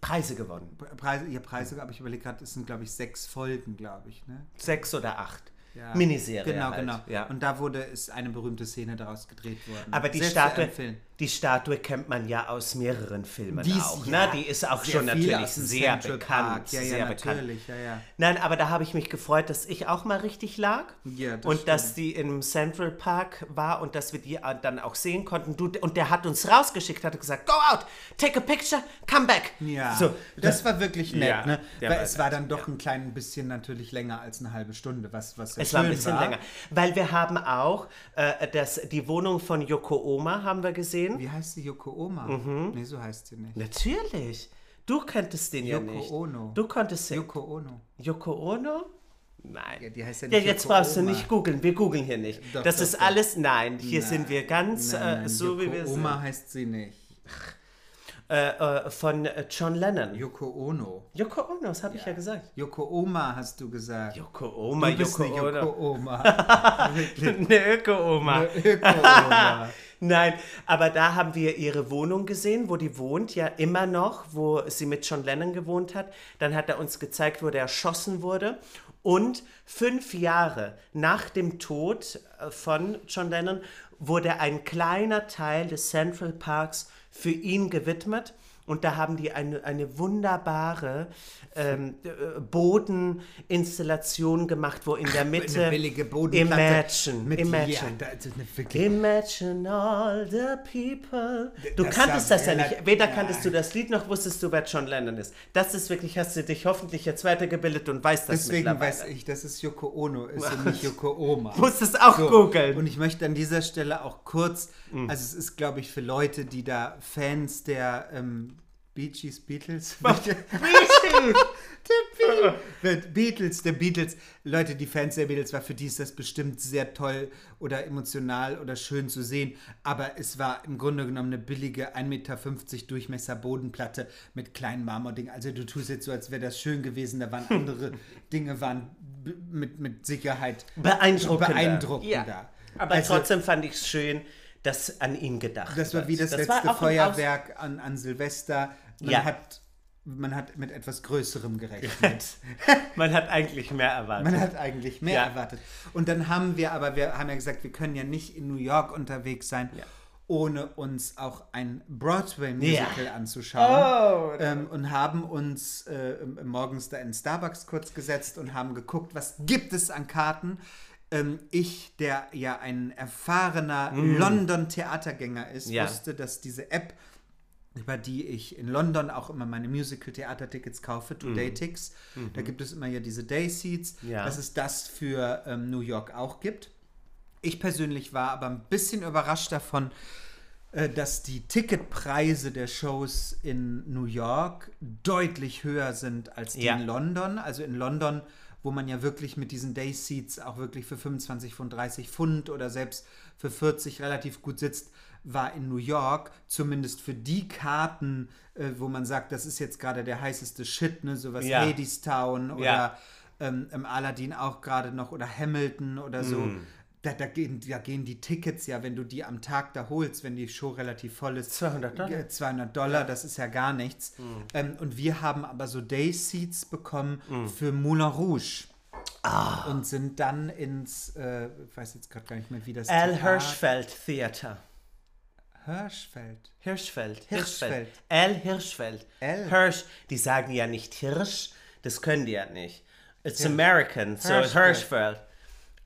Preise gewonnen. Preise, ja, Preise, aber ich überlege gerade, es sind, glaube ich, sechs Folgen, glaube ich. Ne? Sechs oder acht. Ja. Miniserie. Genau, halt. genau. Ja. Und da wurde ist eine berühmte Szene daraus gedreht worden. Aber die Sehr Statue. Die Statue kennt man ja aus mehreren Filmen Die ist- auch. ja, ne? Die ist auch schon natürlich sehr Central bekannt. Ja, ja, sehr bekannt. Nein, aber da habe ich mich gefreut, dass ich auch mal richtig lag. Ja, das und dass die im Central Park war und dass wir die äh, dann auch sehen konnten. Du, und der hat uns rausgeschickt, hat gesagt, go out, take a picture, come back. Ja, So, das war wirklich nett, ne? Weil war es war dann doch ein klein bisschen natürlich länger als eine halbe Stunde, was, was Es war ein bisschen länger. Weil wir haben auch äh, das, die Wohnung von Yoko Oma haben wir gesehen. Wie heißt sie? Yoko Oma? Nee, so heißt sie nicht. Natürlich. Du kanntest den ja Yoko nicht. Ono. Du konntest den. Yoko Ono. Yoko Ono? Nein. Ja, die heißt ja Ja, nicht jetzt Yoko brauchst du Oma. nicht googeln. Wir googeln hier nicht. Doch, das doch, ist doch. alles. Nein, hier sind wir ganz Nein, äh, nein, so, wie Yoko wir Oma sind. heißt sie nicht. Äh, äh, von äh, John Lennon. Yoko Ono. Yoko Ono, das habe ich ja gesagt. Yoko Oma hast du gesagt. Yoko Oma, du bist Yoko eine Ono. Yoko Oma. Eine Öko-Oma. Yoko Oma. Nein, aber da haben wir ihre Wohnung gesehen, wo die wohnt, ja immer noch, wo sie mit John Lennon gewohnt hat. Dann hat er uns gezeigt, wo der erschossen wurde. Und fünf Jahre nach dem Tod äh, von John Lennon wurde ein kleiner Teil des Central Parks für ihn gewidmet. Und da haben die eine, eine wunderbare ähm, äh, Bodeninstallation gemacht, wo in der Mitte Eine billige Bodenplatte. Imagine, Mit, Imagine. Ja, das ist Imagine all the people. Du Das kanntest das ja nicht. Weder ja. kanntest du das Lied, noch wusstest du, wer John Lennon ist. Das ist wirklich, hast du dich hoffentlich jetzt weitergebildet und weißt das Deswegen mittlerweile. weiß ich, dass es Yoko Ono ist und nicht Yoko Oma. Musst es auch So, googeln. Und ich möchte an dieser Stelle auch kurz, Mm. also es ist, glaube ich, für Leute, die da Fans der ähm, Bee Gees, Beatles, der Be Beatles, der Beatles, Leute, die Fans der Beatles, war für die ist das bestimmt sehr toll oder emotional oder schön zu sehen, aber es war im Grunde genommen eine billige 1,50 Meter Durchmesser Bodenplatte mit kleinen Marmordingen. Also du tust jetzt so, als wäre das schön gewesen, da waren andere Dinge, waren mit, mit Sicherheit Beeindruckender. beeindruckender. Ja. Aber Also- trotzdem fand ich es schön, dass an ihn gedacht Das war wie das, war letzte Feuerwerk an, an Silvester. Man, Ja. hat, man hat mit etwas Größerem gerechnet. Man hat eigentlich mehr erwartet. Man hat eigentlich mehr Ja. erwartet. Und dann haben wir aber, wir haben ja gesagt, wir können ja nicht in New York unterwegs sein, Ja. ohne uns auch ein Broadway-Musical Ja. anzuschauen. Oh. Ähm, und haben uns äh, morgens da in Starbucks kurz gesetzt und haben geguckt, was gibt es an Karten. Ähm, ich, der ja ein erfahrener London-Theatergänger ist, Mm. Ja. wusste, dass diese App über die ich in London auch immer meine Musical-Theater-Tickets kaufe, Today-Tix. Da gibt es immer ja diese Day-Seats, Ja. dass es das für ähm, New York auch gibt. Ich persönlich war aber ein bisschen überrascht davon, äh, dass die Ticketpreise der Shows in New York deutlich höher sind als die Ja. in London. Also in London, wo man ja wirklich mit diesen Day Seats auch wirklich für 25, 35 Pfund oder selbst für 40 relativ gut sitzt, war in New York zumindest für die Karten, äh, wo man sagt, das ist jetzt gerade der heißeste Shit, ne, sowas Ja. Hadestown oder Ja. ähm, im Aladdin auch gerade noch oder Hamilton oder so. Mm. Da, da, gehen, da gehen die Tickets ja, wenn du die am Tag da holst, wenn die Show relativ voll ist. 200 Dollar. äh, 200 Dollar, das ist ja gar nichts. Mm. Ähm, und wir haben aber so Day Seats bekommen für Moulin Rouge. Ah. Und sind dann ins, äh, ich weiß jetzt gerade gar nicht mehr, wie das Al Theater- Hirschfeld Theater. Hirschfeld. Hirschfeld. Hirschfeld. Al Hirschfeld. Al. Hirsch. Die sagen ja nicht Hirsch, das können die ja nicht. It's American, so Hirschfeld. Hirschfeld.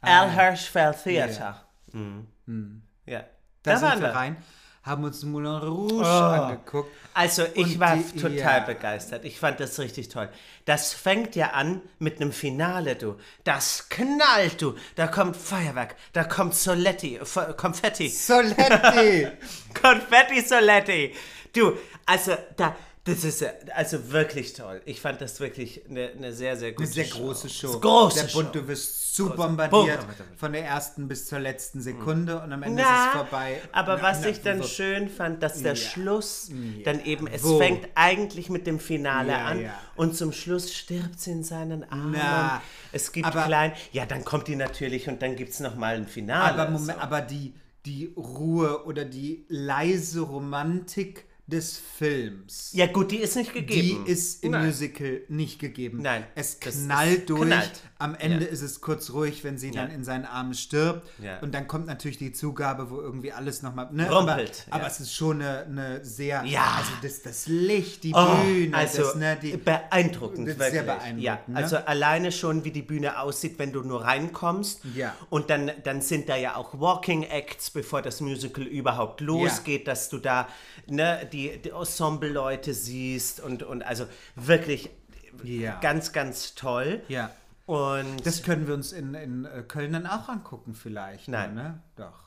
Al Hirschfeld Theater. Mhm. Ja. Da, Da, sind waren wir rein, haben uns Moulin Rouge Oh. angeguckt. Also ich Und war die- total ja. begeistert. Ich fand das richtig toll. Das fängt ja an mit einem Finale, du. Das knallt, du. Da kommt Feuerwerk, da kommt Soletti, F Konfetti. Soletti! Konfetti Soletti. Du, also da, das ist ja- also wirklich toll. Ich fand das wirklich eine, eine sehr, sehr gute Eine sehr Show. große Show. Das große Sehr bunt, Show. du wirst zu bombardiert Boom. von der ersten bis zur letzten Sekunde und am Ende ist Na, es vorbei. aber Na, was na, ich dann wo- schön fand, dass der Schluss dann eben, es Wo? fängt eigentlich mit dem Finale Ja, an ja. und zum Schluss stirbt sie in seinen Armen. Es gibt aber- klein, ja, dann kommt die natürlich und dann gibt es nochmal ein Finale. Aber, Moment, so. aber die, die Ruhe oder die leise Romantik des Films. Ja gut, die ist nicht Die gegeben. ist im Nein. Musical nicht gegeben. Nein, Es knallt durch. knallt. Am Ende Ja. ist es kurz ruhig, wenn sie dann Ja. in seinen Armen stirbt. Ja. Und dann kommt natürlich die Zugabe, wo irgendwie alles nochmal. Ne? Rumpelt, Aber, aber es ist schon eine, eine sehr. Ja. Also das, das Licht, die Oh, Bühne, also das, ne, die, beeindruckend, Das ist wirklich. sehr beeindruckend, Ja, ne? also alleine schon, wie die Bühne aussieht, wenn du nur reinkommst. Ja. Und dann, dann sind da ja auch Walking Acts, bevor das Musical überhaupt losgeht, dass du da ne, die, die Ensemble-Leute siehst und, und also wirklich Ja. ganz, ganz toll. ja. Und Das können wir uns in, in äh, Köln dann auch angucken, vielleicht. Nein. Ne? Doch.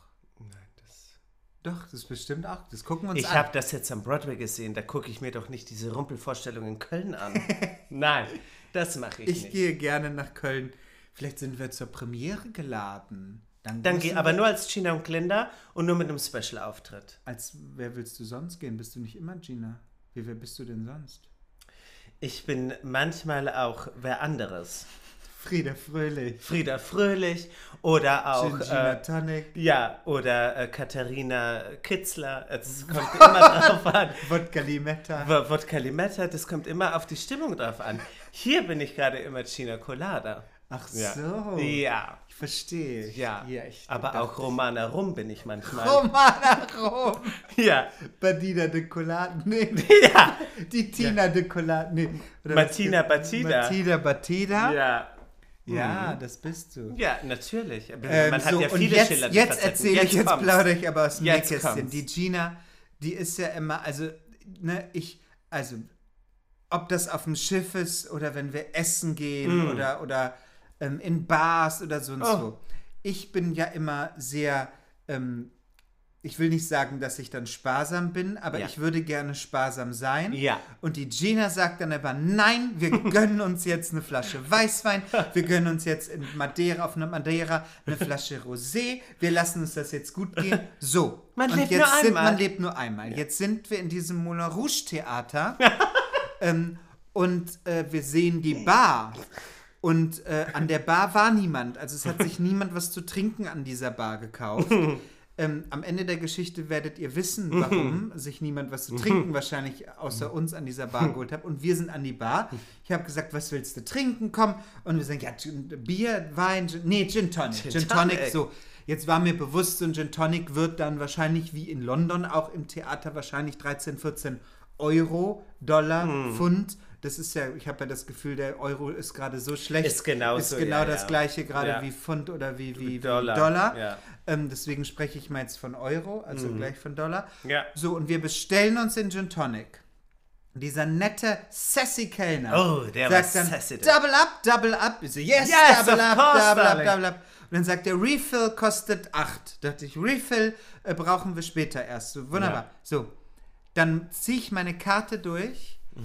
Doch, das ist bestimmt auch. Das gucken wir uns ich an. habe das jetzt am Broadway gesehen, da gucke ich mir doch nicht diese Rumpelvorstellung in Köln an. Nein, das mache ich, Ich nicht. gehe gerne nach Köln. Vielleicht sind wir zur Premiere geladen. Dann, Dann geh, aber nur als Gina und Glinda und nur mit einem Special-Auftritt. Als wer willst du sonst gehen? Bist du nicht immer Gina? Wie wer bist du denn sonst? Ich bin manchmal auch wer anderes. Frieda Fröhlich. Frieda Fröhlich oder auch. Gin, Gina Äh, Tonic. ja, oder äh, Katharina Kitzler. Es kommt immer drauf an. Wodka Limetta. Wodka Limetta, das kommt immer auf die Stimmung drauf an. Hier bin ich gerade immer Gina Colada. Ach Ja. so. Ja, Ich verstehe. ja. ja ich Aber auch Romana Rum bin ich manchmal. Romana Rom. Ja. Badina de Colat. Nee. Ja. Die Tina de Colat. Nee. Oder Martina Batida. Martina Batida. Ja. Ja, das bist du. Ja, natürlich. Ähm, Man hat so, ja viele jetzt, schillernde jetzt erzähle ich, jetzt plaudere ich aber aus dem Nähkästchen. Die Gina, die ist ja immer, also, ne, ich, also, ob das auf dem Schiff ist oder wenn wir essen gehen oder, oder ähm, in Bars oder sonst. Oh. wo. Ich bin ja immer sehr, ähm, ich will nicht sagen, dass ich dann sparsam bin, aber Ja. ich würde gerne sparsam sein. Ja. Und die Gina sagt dann aber, nein, wir gönnen uns jetzt eine Flasche Weißwein, wir gönnen uns jetzt in Madeira, auf eine Madeira eine Flasche Rosé, wir lassen uns das jetzt gut gehen. So. Man lebt nur sind, einmal. Man lebt nur einmal. Jetzt sind wir in diesem Moulin Rouge Theater ähm, und äh, wir sehen die Bar. Und äh, an der Bar war niemand. Also es hat sich niemand was zu trinken an dieser Bar gekauft. Ähm, am Ende der Geschichte werdet ihr wissen, warum sich niemand was zu trinken wahrscheinlich außer uns an dieser Bar geholt hat. Und wir sind an die Bar. Ich habe gesagt, was willst du trinken? Komm. Und wir sagen, ja, Bier, Wein, Gin, nee, Gin Tonic. Gin, Gin Tonic, Tonic. so. Jetzt war mir bewusst, so ein Gin Tonic wird dann wahrscheinlich wie in London auch im Theater wahrscheinlich 13, 14 Euro, Dollar, Hm. Pfund. Das ist ja, ich habe ja das Gefühl, der Euro ist gerade so schlecht. Ist genauso, Ist genau ja, das ja. gleiche gerade Ja. wie Pfund oder wie, wie, wie Dollar, Dollar. Ähm, deswegen spreche ich mal jetzt von Euro, also gleich von Dollar. Mhm. Ja. So, und wir bestellen uns den Gin Tonic. Dieser nette sassy Kellner Oh, der sagt dann, sassy, double up, double up. Ich so, yes, Yes, double up, course, double darling. up, double up. Und dann sagt der Refill kostet 8. Da dachte ich, Refill äh, brauchen wir später erst. So, wunderbar. So, dann ziehe ich meine Karte durch.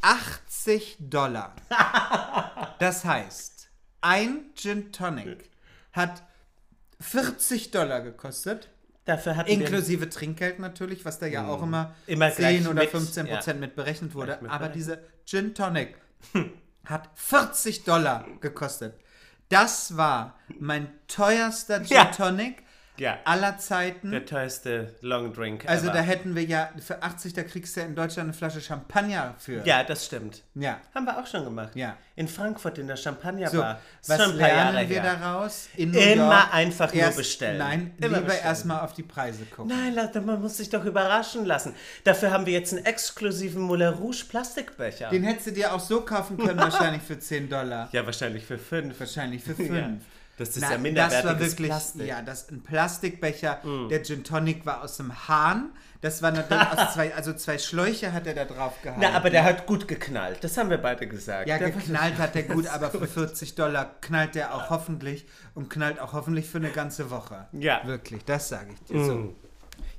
80 Dollar. Das heißt, ein Gin Tonic hat 40 Dollar gekostet. Dafür hatten Inklusive Trinkgeld natürlich, was da ja auch immer, Mhm. Immer 10 gleich oder mit, 15 ja. Prozent mit berechnet wurde. Mit Aber dieser Gin Tonic hat 40 Dollar gekostet. Das war mein teuerster Gin Ja. Tonic Ja. Aller Zeiten. der teuerste Long Drink Also ever. da hätten wir ja, für 80, da kriegst du ja in Deutschland eine Flasche Champagner für. Ja, das stimmt. Ja. Haben wir auch schon gemacht. Ja. In Frankfurt in der Champagner So, was paar Jahre lernen wir her. daraus? In New Immer York einfach nur erst, bestellen. Nein, Immer lieber erstmal auf die Preise gucken. Nein, Leute, man muss sich doch überraschen lassen. Dafür haben wir jetzt einen exklusiven Moulin Rouge Plastikbecher. Den hättest du dir auch so kaufen können, wahrscheinlich für 10 Dollar. ja, wahrscheinlich für fünf. Wahrscheinlich für 5. Ja. Das ist Na, ja minderwertiges das war wirklich, Plastik. Mm. ja, das ein Plastikbecher. Der Gin Tonic war aus dem Hahn. Das war natürlich aus zwei, also zwei Schläuche hat er da drauf gehalten. Na, aber der hat gut geknallt. Das haben wir beide gesagt. ja, Der- geknallt hat er gut, aber für 40 Dollar knallt der auch hoffentlich und knallt auch hoffentlich für eine ganze Woche. Ja. Wirklich, das sage ich dir so.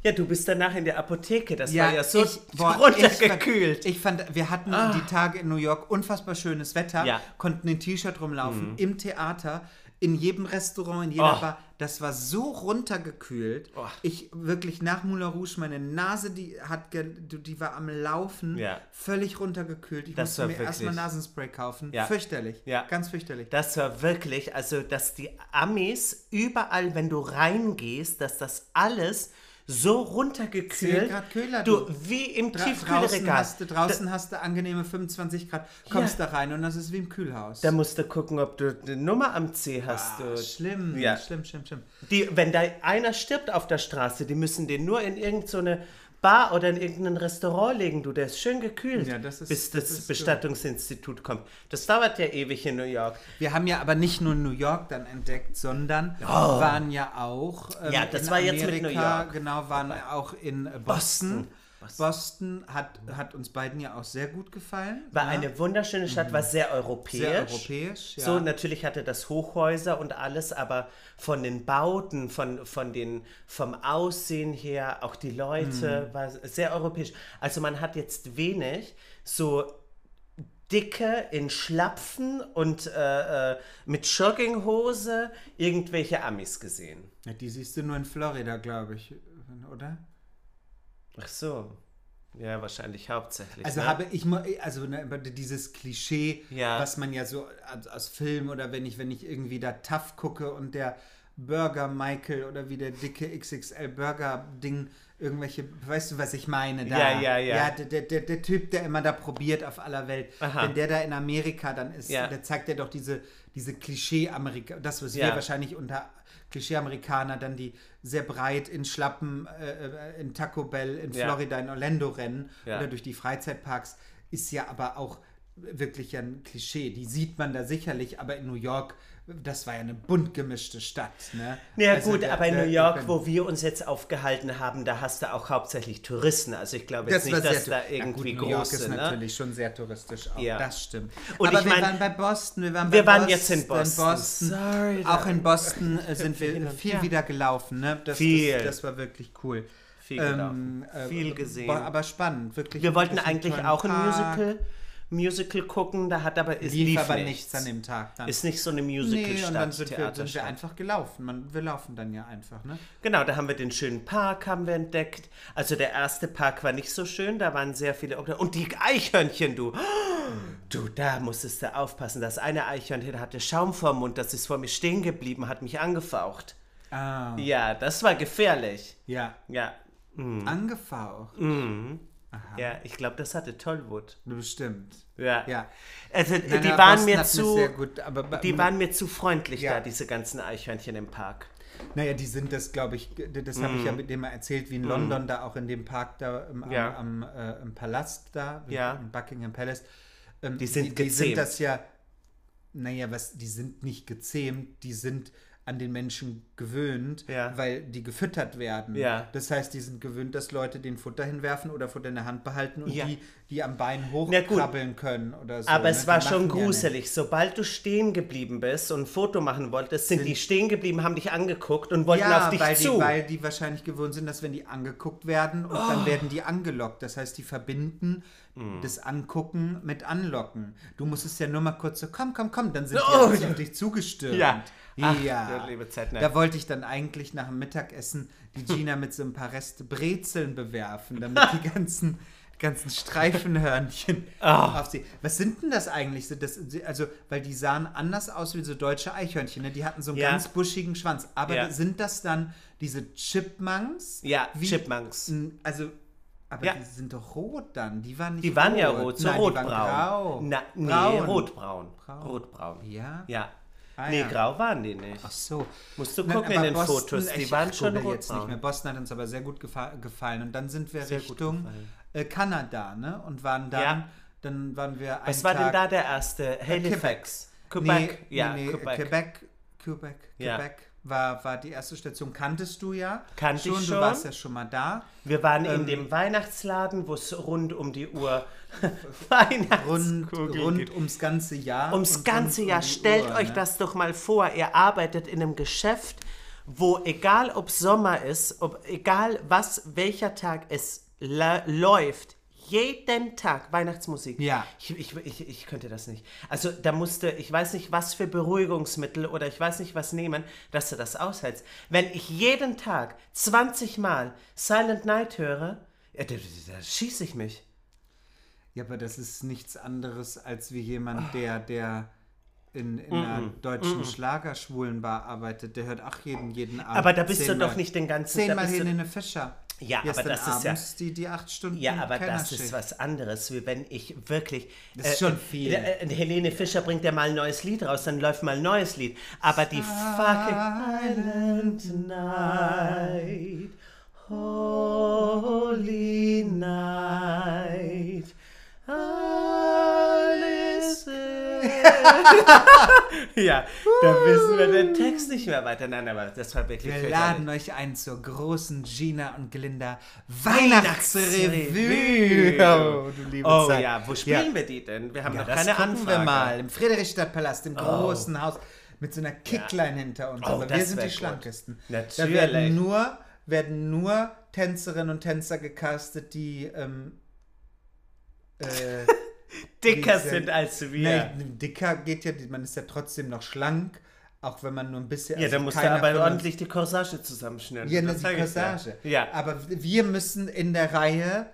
Ja, du bist danach in der Apotheke. Das war ja so ich- boah, runtergekühlt. Ich fand, ich fand, wir hatten die Tage in New York unfassbar schönes Wetter, Ja. konnten in T-Shirt rumlaufen, im Theater, in jedem Restaurant, in jeder Oh. Bar. Das war so runtergekühlt. Oh. Ich wirklich nach Moulin Rouge, meine Nase, die hat, die war am Laufen, Ja. völlig runtergekühlt. Ich Das musste mir wirklich- erstmal Nasenspray kaufen. Ja. Fürchterlich. Ja. Ganz fürchterlich. Das war wirklich, also dass die Amis überall, wenn du reingehst, dass das alles so 10 runtergekühlt. Grad kühler, Du, du. wie im Dra draußen, Tiefkühlregal. hast du, draußen hast du angenehme 25 Grad, kommst Ja. da rein und das ist wie im Kühlhaus. Da musst du gucken, ob du eine Nummer am C hast. ah, du. schlimm, Ja. schlimm, schlimm, schlimm. Die, wenn da einer stirbt auf der Straße, die müssen den nur in irgendeine so Bar oder in irgendein Restaurant legen, du, der ist schön gekühlt, Ja, das ist- bis das, das. Bestattungsinstitut kommt. Das dauert ja ewig in New York. Wir haben ja aber nicht nur New York dann entdeckt, sondern waren ja auch ähm, Ja, das in war Amerika, jetzt mit New York. genau, waren auch in äh, Boston. Boston hat, hat uns beiden ja auch sehr gut gefallen. War ja. eine wunderschöne Stadt, war sehr europäisch. sehr europäisch. Ja. So, natürlich hatte das Hochhäuser und alles, aber von den Bauten, von, von den, vom Aussehen her, auch die Mhm. Leute, war sehr europäisch. Also man hat jetzt wenig so dicke in Schlapfen und äh, äh, mit Jogginghose irgendwelche Amis gesehen. Ja, die siehst du nur in Florida, glaube ich, oder? Ach so. Ja, wahrscheinlich hauptsächlich. Also ne? habe ich mal, also ne, dieses Klischee, Ja. was man ja so aus, aus Film oder wenn ich, wenn ich irgendwie da Tough gucke und der Burger Michael oder wie der dicke XXL Burger Ding irgendwelche, weißt du, was ich meine? Da, Ja, ja, ja. Ja, der, der, der Typ, der immer da probiert auf aller Welt. Aha. Wenn der da in Amerika dann ist, Ja. der zeigt ja doch diese, diese Klischee-Amerika, das, was Ja. wir wahrscheinlich unter Klischee-Amerikaner dann die sehr breit in Schlappen äh, äh, in Taco Bell in Ja. Florida in Orlando rennen Ja. oder durch die Freizeitparks ist ja aber auch wirklich ein Klischee. Die sieht man da sicherlich, aber in New York, das war ja eine bunt gemischte Stadt. Ne? Ja Also gut, der- aber in New York, wo wir uns jetzt aufgehalten haben, da hast du auch hauptsächlich Touristen. Also ich glaube jetzt das nicht, dass da ja, irgendwie gut, New York große, ist ne? natürlich schon sehr touristisch auch. Ja. Das stimmt. Und aber ich wir mein- waren bei Boston, wir waren Wir waren Boston, jetzt in Boston. Sorry, auch in Boston äh, sind wir viel her. wieder gelaufen. Ne? Das, Viel. Das, das war wirklich cool. Viel gelaufen, äh, viel gesehen. war Aber spannend, wirklich. Wir wollten eigentlich auch ein. Musical, Musical gucken, da hat aber es Lief, lief aber nichts. nichts an dem Tag dann. Ist nicht so eine Nee, Musical-Stadt, und dann sind wir, sind wir einfach gelaufen. Man, wir laufen dann ja einfach, ne? Genau, da haben wir den schönen Park haben wir entdeckt. Also der erste Park war nicht so schön, da waren sehr viele und die Eichhörnchen, du. Du, da musstest du aufpassen. Das eine Eichhörnchen hatte Schaum vorm Mund, das ist vor mir stehen geblieben, hat mich angefaucht. Ah, Ja, das war gefährlich. ja. Ja, Angefaucht. Ja, ich glaube, das hatte Tollwut. Bestimmt. Ja. Ja. Also Nein, die waren Boston mir zu gut, aber die waren mir zu freundlich Ja. da, diese ganzen Eichhörnchen im Park. Naja, die sind das, glaube ich, das habe ich ja mit dem mal erzählt, wie in London, da auch in dem Park da im, am, Mhm. Ja. am, äh, im Palast da, Ja. im Buckingham Palace. Ähm, Die sind die, die gezähmt. sind das ja, naja, was, die sind nicht gezähmt, die sind an den Menschen gewöhnt, Ja. weil die gefüttert werden. Ja. Das heißt, die sind gewöhnt, dass Leute den Futter hinwerfen oder Futter in der Hand behalten und Ja. die, die am Bein hochkrabbeln können oder so. Aber ne? es Die war schon gruselig. Sobald du stehen geblieben bist und ein Foto machen wolltest, sind, die stehen geblieben, haben dich angeguckt und wollten auf dich weil zu. Die, weil die wahrscheinlich gewohnt sind, dass wenn die angeguckt werden und Oh. dann werden die angelockt. Das heißt, die verbinden Mm. das Angucken mit Anlocken. Du musstest ja nur mal kurz so, komm, komm, komm, dann sind Oh, die auf dich zugestürmt. Ja. Ach, ja. liebe Zeit, nein. da wollte ich dann eigentlich nach dem Mittagessen die Gina mit so ein paar Reste Brezeln bewerfen, damit die ganzen ganzen Streifenhörnchen Ah. auf sie. Was sind denn das eigentlich? Das, also, weil die sahen anders aus wie so deutsche Eichhörnchen. Ne? Die hatten so einen Ja. ganz buschigen Schwanz. Aber Ja. sind das dann diese Chipmunks? Ja, Wie- Chipmunks. Also, aber Ja. die sind doch rot dann. Die waren nicht Die waren ja rot, so rotbraun. grau. Na, nee, Braun. rotbraun. Braun. Rotbraun. Ja? Ja. Ah, nee, ja. grau waren die nicht. Ach so. Musst du gucken in aber den Boston, Fotos, die waren schon google jetzt nicht rotbraun. mehr. Boston hat uns aber sehr gut gefa gefallen. Und dann sind wir Sehr Richtung äh, Kanada, ne? Und waren dann, Ja. dann waren wir Was war denn Tag, da der erste? Halifax. Nee, Quebec. ja, nee, nee, Quebec. Quebec. Quebec. Ja. Quebec war, war die erste Station. Kanntest du ja? Kannte ich schon. schon. Du warst ja schon mal da. Wir waren in Ähm, dem Weihnachtsladen, wo es rund um die Uhr Rund, Weihnachtskugeln rund gibt. ums ganze Jahr. Ums ganze rund um Jahr. die Stellt Uhr, euch ne? das doch mal vor. Ihr arbeitet in einem Geschäft, wo egal ob Sommer ist, ob egal was, welcher Tag es läuft, jeden Tag Weihnachtsmusik. Ja. Ich, ich, ich, ich könnte das nicht. Also da musste, ich weiß nicht, was für Beruhigungsmittel oder ich weiß nicht, was nehmen, dass du das aushältst. Wenn ich jeden Tag 20 Mal Silent Night höre, ja, da, da, schieße ich mich. Ja, aber das ist nichts anderes als wie jemand, der, der in, in einer deutschen Schlagerschwulenbar arbeitet, der hört auch jeden, jeden Abend. Aber da bist du doch nicht den ganzen... da Zehnmal Helene Fischer. Ja, Hier aber das ist ja- die, die acht Stunden Ja, aber das Kellnerschicht. ist was anderes, wie wenn ich wirklich. Das ist schon viel. äh, äh, Helene Fischer bringt ja mal ein neues Lied raus, dann läuft mal ein neues Lied. Aber die fucking Island Night, Holy Night, alles Ja, da wissen wir den Text nicht mehr weiter. Nein, aber das war wirklich Wir laden euch ein zur großen Gina und Glinda Weihnachtsrevue. Oh, du liebe Oh Zeit. ja, wo spielen wir die denn? Wir haben Ja, noch keine Anfrage. wir mal. Im Friedrichstadtpalast, im großen Haus. Mit so einer Kickline hinter uns. Oh, Aber wir sind die gut. schlankesten. Natürlich. Da werden nur, werden nur Tänzerinnen und Tänzer gecastet, die ähm, äh, Dicker sind als wir. Nee, dicker geht ja, man ist ja trotzdem noch schlank, auch wenn man nur ein bisschen. ja, also da musst du aber ordentlich die Corsage zusammenschnüren. Ja, Das die. Corsage. Ja. Aber wir müssen in der Reihe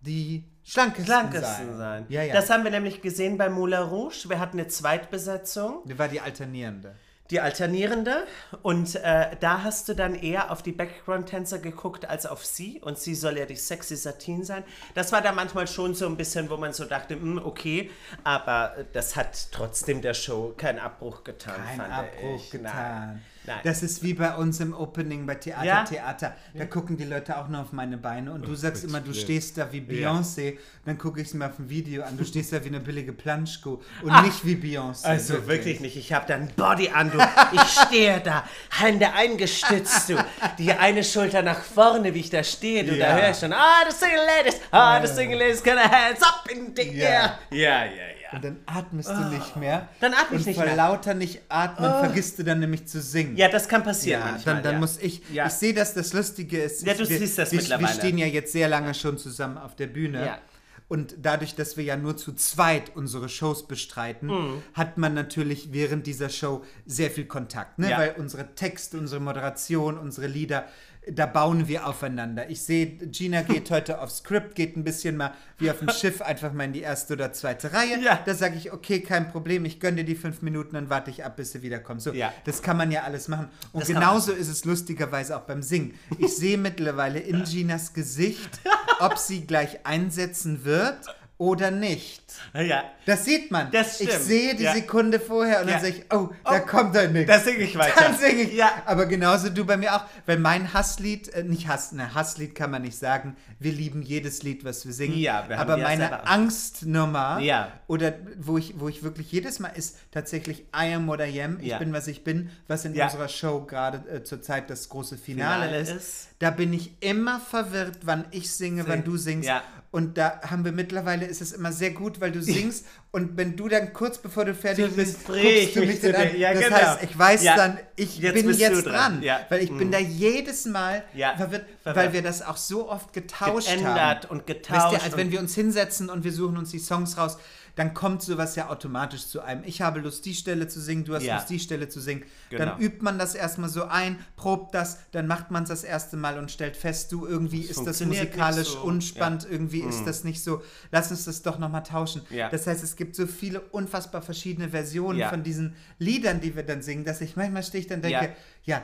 die schlankesten, Schlankesten sein. sein. Ja, ja. Das haben wir nämlich gesehen bei Moulin Rouge. Wir hatten eine Zweitbesetzung, das war die alternierende. Die alternierende. Und äh, da hast du dann eher auf die Background-Tänzer geguckt als auf sie. Und sie soll ja die sexy Satin sein. Das war da manchmal schon so ein bisschen, wo man so dachte, hm, okay. Aber das hat trotzdem der Show keinen Abbruch getan, Kein fand Abbruch ich. getan. Nein. Nein. Das ist wie bei uns im Opening bei Theater, Ja. Theater. Da gucken die Leute auch nur auf meine Beine und du sagst immer, du stehst da wie Beyoncé. Dann gucke ich es mir auf dem Video an. Du stehst da wie eine billige Planschko und nicht wie Beyoncé. Also wirklich nicht. Ich habe da ein Body an, du. Ich stehe da, Hände eingestützt, du. Die eine Schulter nach vorne, wie ich da stehe, du. Da Ja. höre ich schon, ah, the single ladies, ah, the single ladies, can I hands up in the Ja. air. Ja, ja, ja. Und dann atmest du nicht mehr. Dann atme ich und nicht vor mehr. lauter nicht atmen vergisst du dann nämlich zu singen. Ja, das kann passieren Ja, manchmal. dann, dann ja. muss ich. Ja. Ich sehe, dass das Lustige ist. Ja, du wir, siehst das wir, mittlerweile. Wir stehen ja jetzt sehr lange schon zusammen auf der Bühne. Ja. Und dadurch, dass wir ja nur zu zweit unsere Shows bestreiten, Mhm. hat man natürlich während dieser Show sehr viel Kontakt. Ne? Ja. Weil unsere Texte, unsere Moderation, unsere Lieder, da bauen wir aufeinander. Ich sehe, Gina geht heute aufs Skript, geht ein bisschen mal wie auf dem Schiff einfach mal in die erste oder zweite Reihe. Ja. Da sage ich, okay, kein Problem, ich gönne dir die fünf Minuten, dann warte ich ab, bis sie wiederkommt. So, Ja. das kann man ja alles machen. Und Das genauso ist es lustigerweise auch beim Singen. Ich sehe mittlerweile in Ginas Gesicht, ob sie gleich einsetzen wird oder nicht. Ja, Das sieht man. Das ich stimmt. sehe die Ja. Sekunde vorher und Ja. dann sage ich, oh, da Oh, kommt er nichts. da singe ich weiter. Dann singe ich. Ja. Aber genauso du bei mir auch. Weil mein Hasslied, äh, nicht Hass, ne, Hasslied kann man nicht sagen. Wir lieben jedes Lied, was wir singen. Ja, wir haben Aber meine. Angstnummer, Ja. oder wo ich, wo ich wirklich jedes Mal ist tatsächlich I am what I am. Ich bin, was ich bin, was in unserer Show gerade äh, zur Zeit das große Finale, Finale ist. ist. Da bin ich immer verwirrt, wann ich singe, wann du singst. Ja. Und da haben wir mittlerweile, ist es immer sehr gut, weil du singst und wenn du dann kurz bevor du fertig Du bist, guckst ich du mich dann an. Ja, das genau. heißt, ich weiß Ja. dann, ich Jetzt bin jetzt dran. dran, weil ich bin Mhm. da jedes Mal verwirrt, Verwirrt. weil wir das auch so oft getauscht Geändert haben. und getauscht Weißt du, als wenn wir uns hinsetzen und wir suchen uns die Songs raus, dann kommt sowas ja automatisch zu einem. Ich habe Lust, die Stelle zu singen, du hast Ja. Lust, die Stelle zu singen. Genau. Dann übt man das erstmal so ein, probt das, dann macht man es das erste Mal und stellt fest, du, irgendwie ist das funktioniert nicht musikalisch so. unspannend, irgendwie ist das nicht so. Lass uns das doch nochmal tauschen. Ja. Das heißt, es gibt so viele unfassbar verschiedene Versionen Ja. von diesen Liedern, die wir dann singen, dass ich manchmal stehe ich dann denke, ja,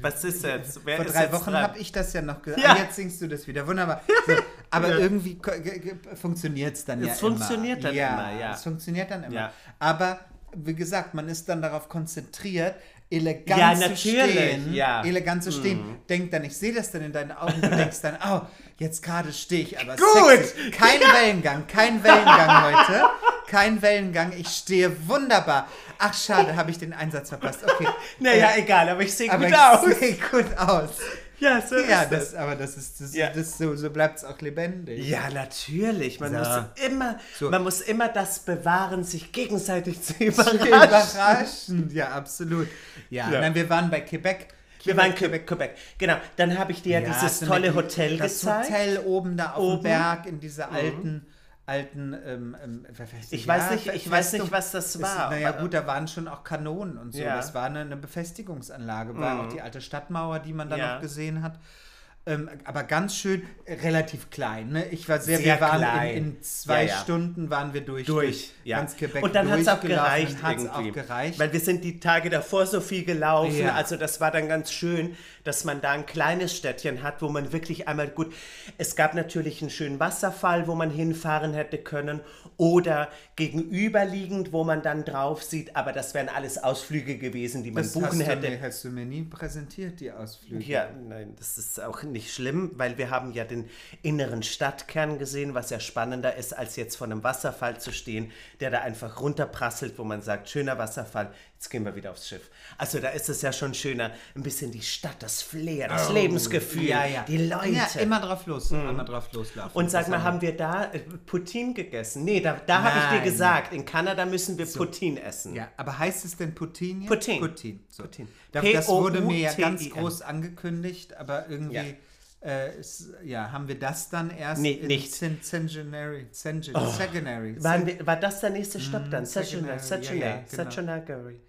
Was ist jetzt? Wer vor drei jetzt Wochen habe ich das ja noch gesagt. Ja. Ah, jetzt singst du das wieder. Wunderbar. So, aber irgendwie funktioniert es dann Es ja funktioniert immer. dann ja, immer, ja. Es funktioniert dann immer. Ja. Aber wie gesagt, man ist dann darauf konzentriert, elegant Ja, zu stehen. ja. Elegant zu stehen. Denk dann, ich sehe das dann in deinen Augen, du denkst dann, oh, jetzt gerade stehe ich aber Gut. sexy. Kein Wellengang, kein Wellengang heute. Kein Wellengang, ich stehe wunderbar. Ach, schade, habe ich den Einsatz verpasst. Okay. Naja, Äh, egal, aber ich sehe gut aus. ich sehe gut aus. Ja, so Ja, ist das, aber das ist, das, Ja. das so, so bleibt es auch lebendig. Ja, natürlich. Man So. muss immer, So. man muss immer das bewahren, sich gegenseitig zu Zu überraschen. Überraschend, ja, absolut. Ja, Ja. Nein, wir waren bei Quebec. Wir waren in Quebec, Quebec. Genau. Dann habe ich dir ja, dieses tolle Hotel das gezeigt. Hotel oben da auf Oben. Mhm. dem Berg in dieser alten, alten. Ähm, ähm, Ich ja, weiß nicht- ich weiß nicht, was das war, Naja, gut, da waren schon auch Kanonen und so. Ja. Das war eine, eine Befestigungsanlage, war auch die alte Stadtmauer, die man da Ja. noch gesehen hat. Ähm, aber ganz schön, äh, relativ klein. Ne? Ich war sehr, Sehr wir waren klein. in, in zwei Ja, ja. Stunden waren wir durch, durch, ja. ganz Quebec und dann hat es auch gereicht hat's irgendwie. auch gereicht. Weil wir sind die Tage davor so viel gelaufen, Ja. also das war dann ganz schön, dass man da ein kleines Städtchen hat, wo man wirklich einmal gut, es gab natürlich einen schönen Wasserfall, wo man hinfahren hätte können oder gegenüberliegend, wo man dann drauf sieht, aber das wären alles Ausflüge gewesen, die man das buchen hätte. Mir, hast du mir nie präsentiert, die Ausflüge. Ja, nein, das ist auch nicht schlimm, weil wir haben ja den inneren Stadtkern gesehen, was ja spannender ist, als jetzt vor einem Wasserfall zu stehen, der da einfach runterprasselt, wo man sagt, schöner Wasserfall, jetzt gehen wir wieder aufs Schiff. Also da ist es ja schon schöner, ein bisschen die Stadt, das Flair, das Lebensgefühl, Oh, ja, ja. die Leute. Mhm. Ja, immer drauf los, immer drauf loslaufen. und sag mal, haben wir da äh, Poutine gegessen? Nee, da, da habe ich dir gesagt, in Kanada müssen wir Poutine essen. Ja, aber heißt es denn Poutine? jetzt? Poutine. Poutine. So. Poutine. Da- Das wurde mir ja ganz groß angekündigt, aber irgendwie Ja. äh, ist, ja, haben wir das dann erst Nee, in nicht. Cen- Centenary, Centenary, Centenary. Wir, war das der nächste Stopp dann? Secondary, Secondary,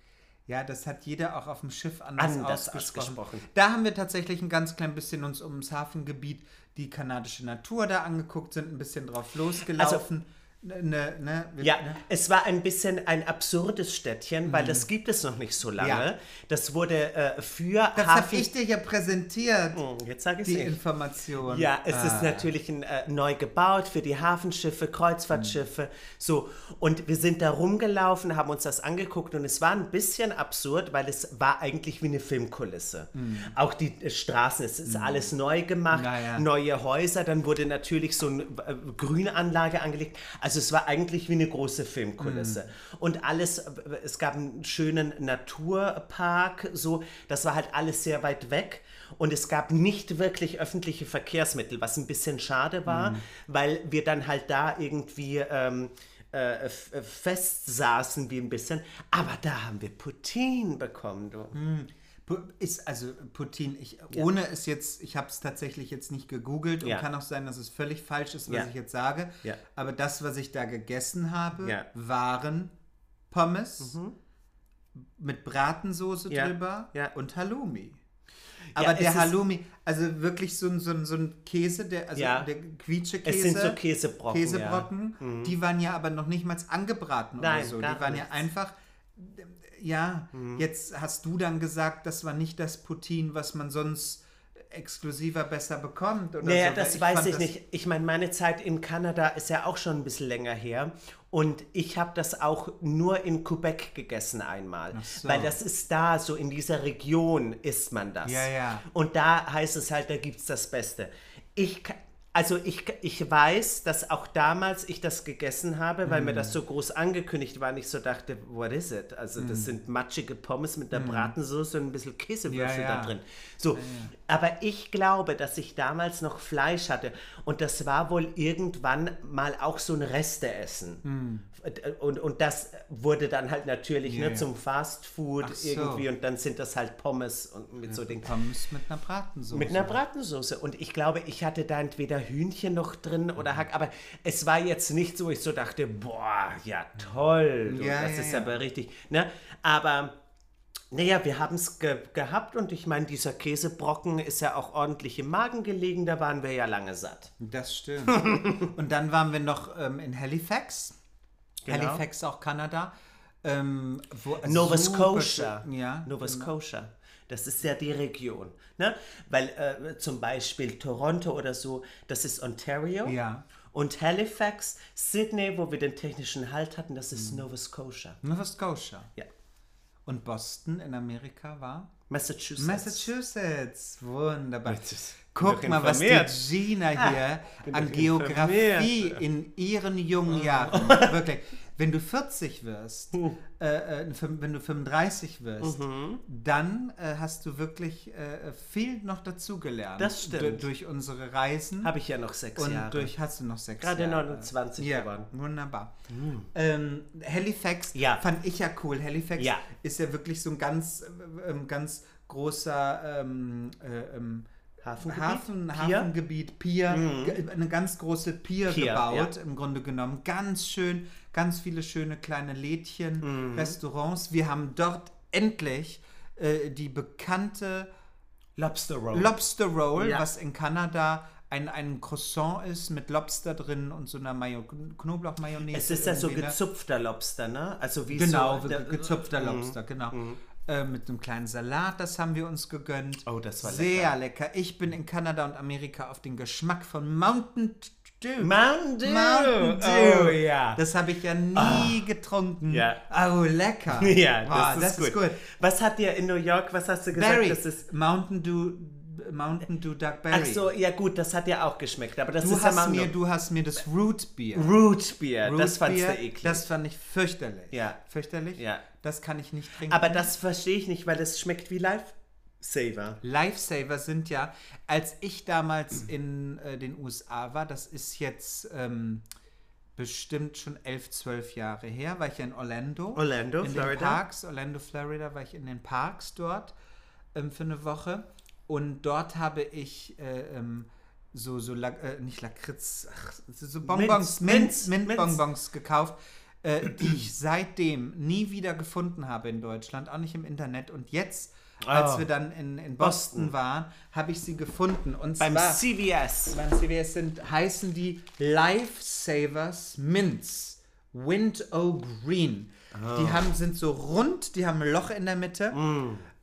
ja, das hat jeder auch auf dem Schiff anders, Anders ausgesprochen. ausgesprochen. Da haben wir tatsächlich ein ganz klein bisschen uns ums Hafengebiet, die kanadische Natur da angeguckt, sind ein bisschen drauf losgelaufen. ne, ne, ne, wir- Ja, ne? es war ein bisschen ein absurdes Städtchen, weil das gibt es noch nicht so lange. Ja. Das wurde äh, für Das habe ich dir ja präsentiert, Hm, Jetzt sage ich die es Information. Ja, es Ah. ist natürlich ein, äh, neu gebaut für die Hafenschiffe, Kreuzfahrtschiffe, so. Und wir sind da rumgelaufen, haben uns das angeguckt und es war ein bisschen absurd, weil es war eigentlich wie eine Filmkulisse. Auch die äh, Straßen, es ist alles neu gemacht, Ja, ja. neue Häuser, dann wurde natürlich so eine äh, Grünanlage angelegt. Also es war eigentlich wie eine große Filmkulisse. Und alles, es gab einen schönen Naturpark, so, das war halt alles sehr weit weg. Und es gab nicht wirklich öffentliche Verkehrsmittel, was ein bisschen schade war, weil wir dann halt da irgendwie ähm, äh, äh, fest saßen wie ein bisschen. Aber da haben wir Poutine bekommen, du. Pu- Ist also Putin, ich, ohne es jetzt, ich habe es tatsächlich jetzt nicht gegoogelt und Ja. kann auch sein, dass es völlig falsch ist, was Ja. ich jetzt sage. Ja. Aber das, was ich da gegessen habe, Ja. waren Pommes mit Bratensoße Ja. drüber Ja. und Halloumi. Ja, Aber der Halloumi, also wirklich so ein, so ein, so ein Käse, der, also Ja. der Quietschekäse. Es sind so Käsebrocken. Käsebrocken, die waren ja aber noch nicht mal angebraten Nein, oder so. Die waren nichts. ja einfach, ja, jetzt hast du dann gesagt, das war nicht das Poutine, was man sonst exklusiver besser bekommt. Oder Naja, so. das Ich weiß ich nicht. Ich meine, meine Zeit in Kanada ist ja auch schon ein bisschen länger her. Und ich habe das auch nur in Quebec gegessen einmal. so. Weil das ist da, so in dieser Region isst man das. Ja, ja. Und da heißt es halt, da gibt es das Beste. Ich, also ich, ich weiß, dass auch damals ich das gegessen habe, weil mir Mm. das so groß angekündigt war und ich so dachte, what is it? Also Mm. das sind matschige Pommes mit der Bratensoße und ein bisschen Käsewürfel Ja, ja. da drin. So, aber ich glaube, dass ich damals noch Fleisch hatte und das war wohl irgendwann mal auch so ein Resteessen. Und, und das wurde dann halt natürlich Ja, ne, ja. zum Fast Food Ach so. irgendwie und dann sind das halt Pommes und mit so Dingen. Pommes mit einer Bratensoße. Mit einer Bratensoße. Und ich glaube, ich hatte da entweder Hühnchen noch drin oder Hack. Aber es war jetzt nicht so, ich so dachte, boah, ja toll. Ja, das ja, ist ja. aber richtig. Ne? Aber naja, wir haben es ge gehabt und ich meine, dieser Käsebrocken ist ja auch ordentlich im Magen gelegen. Da waren wir ja lange satt. Das stimmt. Und dann waren wir noch ähm, in Halifax. Genau. Halifax, auch Kanada. Ähm, wo, also Nova Scotia. Ja. Nova Scotia. Das ist ja die Region. Ne? Weil äh, zum Beispiel Toronto oder so, das ist Ontario. Ja. Und Halifax, Sydney, wo wir den technischen Halt hatten, das Mhm. ist Nova Scotia. Nova Scotia. Ja. Und Boston in Amerika war? Massachusetts. Massachusetts. Wunderbar. Guck mal, was die. Gina hier bin an Geografie informiert. in ihren jungen Jahren. Wirklich. Wenn du 40 wirst, Hm. äh, äh, wenn du 35 wirst, Mhm. dann äh, hast du wirklich äh, viel noch dazugelernt. Das stimmt. Du- durch unsere Reisen. Habe ich ja noch sechs und Jahre. durch hast du noch sechs Gerade Jahre. 29 Ja, geworden. wunderbar. Ähm, Halifax Ja. fand ich ja cool. Halifax Ja. ist ja wirklich so ein ganz, äh, ähm, ganz großer ähm, äh, ähm, Hafengebiet? Hafen, Pier? Hafengebiet, Pier, ge- eine ganz große Pier, Pier, gebaut, im Grunde genommen. Ganz schön, ganz viele schöne kleine Lädchen, Restaurants. Wir haben dort endlich äh, die bekannte Lobster Roll. Lobster Roll, Ja. was in Kanada ein, ein Croissant ist mit Lobster drin und so einer Mayo Knoblauchmayonnaise. es ist ja so ne? gezupfter Lobster, ne? Also wie Genau, so... der- gezupfter Lobster, genau. Äh, mit einem kleinen Salat, das haben wir uns gegönnt. Oh, das war Sehr lecker. Ich bin in Kanada und Amerika auf den Geschmack von Mountain Dew. Mountain Dew. Mountain Dew. Oh, ja. Das habe ich ja nie getrunken. Ja. Oh, lecker. Ja, Boah, das, ist, gut. Was hat dir in New York, was hast du gesagt, Berry. das ist... Mountain Dew, Mountain Dew Dark Berry. Ach so, ja gut, das hat dir auch geschmeckt, aber das Du ist ja hast, Mountain mir, du hast mir das Root Beer. Root Beer, Root das fandst Beer, du eklig. Das fand ich fürchterlich. Ja. Fürchterlich? Ja. Das kann ich nicht trinken. aber das verstehe ich nicht, weil das schmeckt wie Lifesaver. Lifesaver sind ja, als ich damals in äh, den USA war, das ist jetzt ähm, bestimmt schon elf, zwölf Jahre her, war ich ja in Orlando. Orlando, in Florida. Den Parks, Orlando, Florida, war ich in den Parks dort ähm, für eine Woche. Und dort habe ich äh, ähm, so, so La äh, nicht Lakritz, ach, so Bonbons, Minz, Minzbonbons gekauft, äh, die ich seitdem nie wieder gefunden habe in Deutschland, auch nicht im Internet. Und jetzt, als Oh. wir dann in, in Boston, Boston. waren, habe ich sie gefunden. Und Beim zwar CVS. beim CVS sind, heißen die Lifesavers Mints Window Green. Ah. Die haben, sind so rund, die haben ein Loch in der Mitte.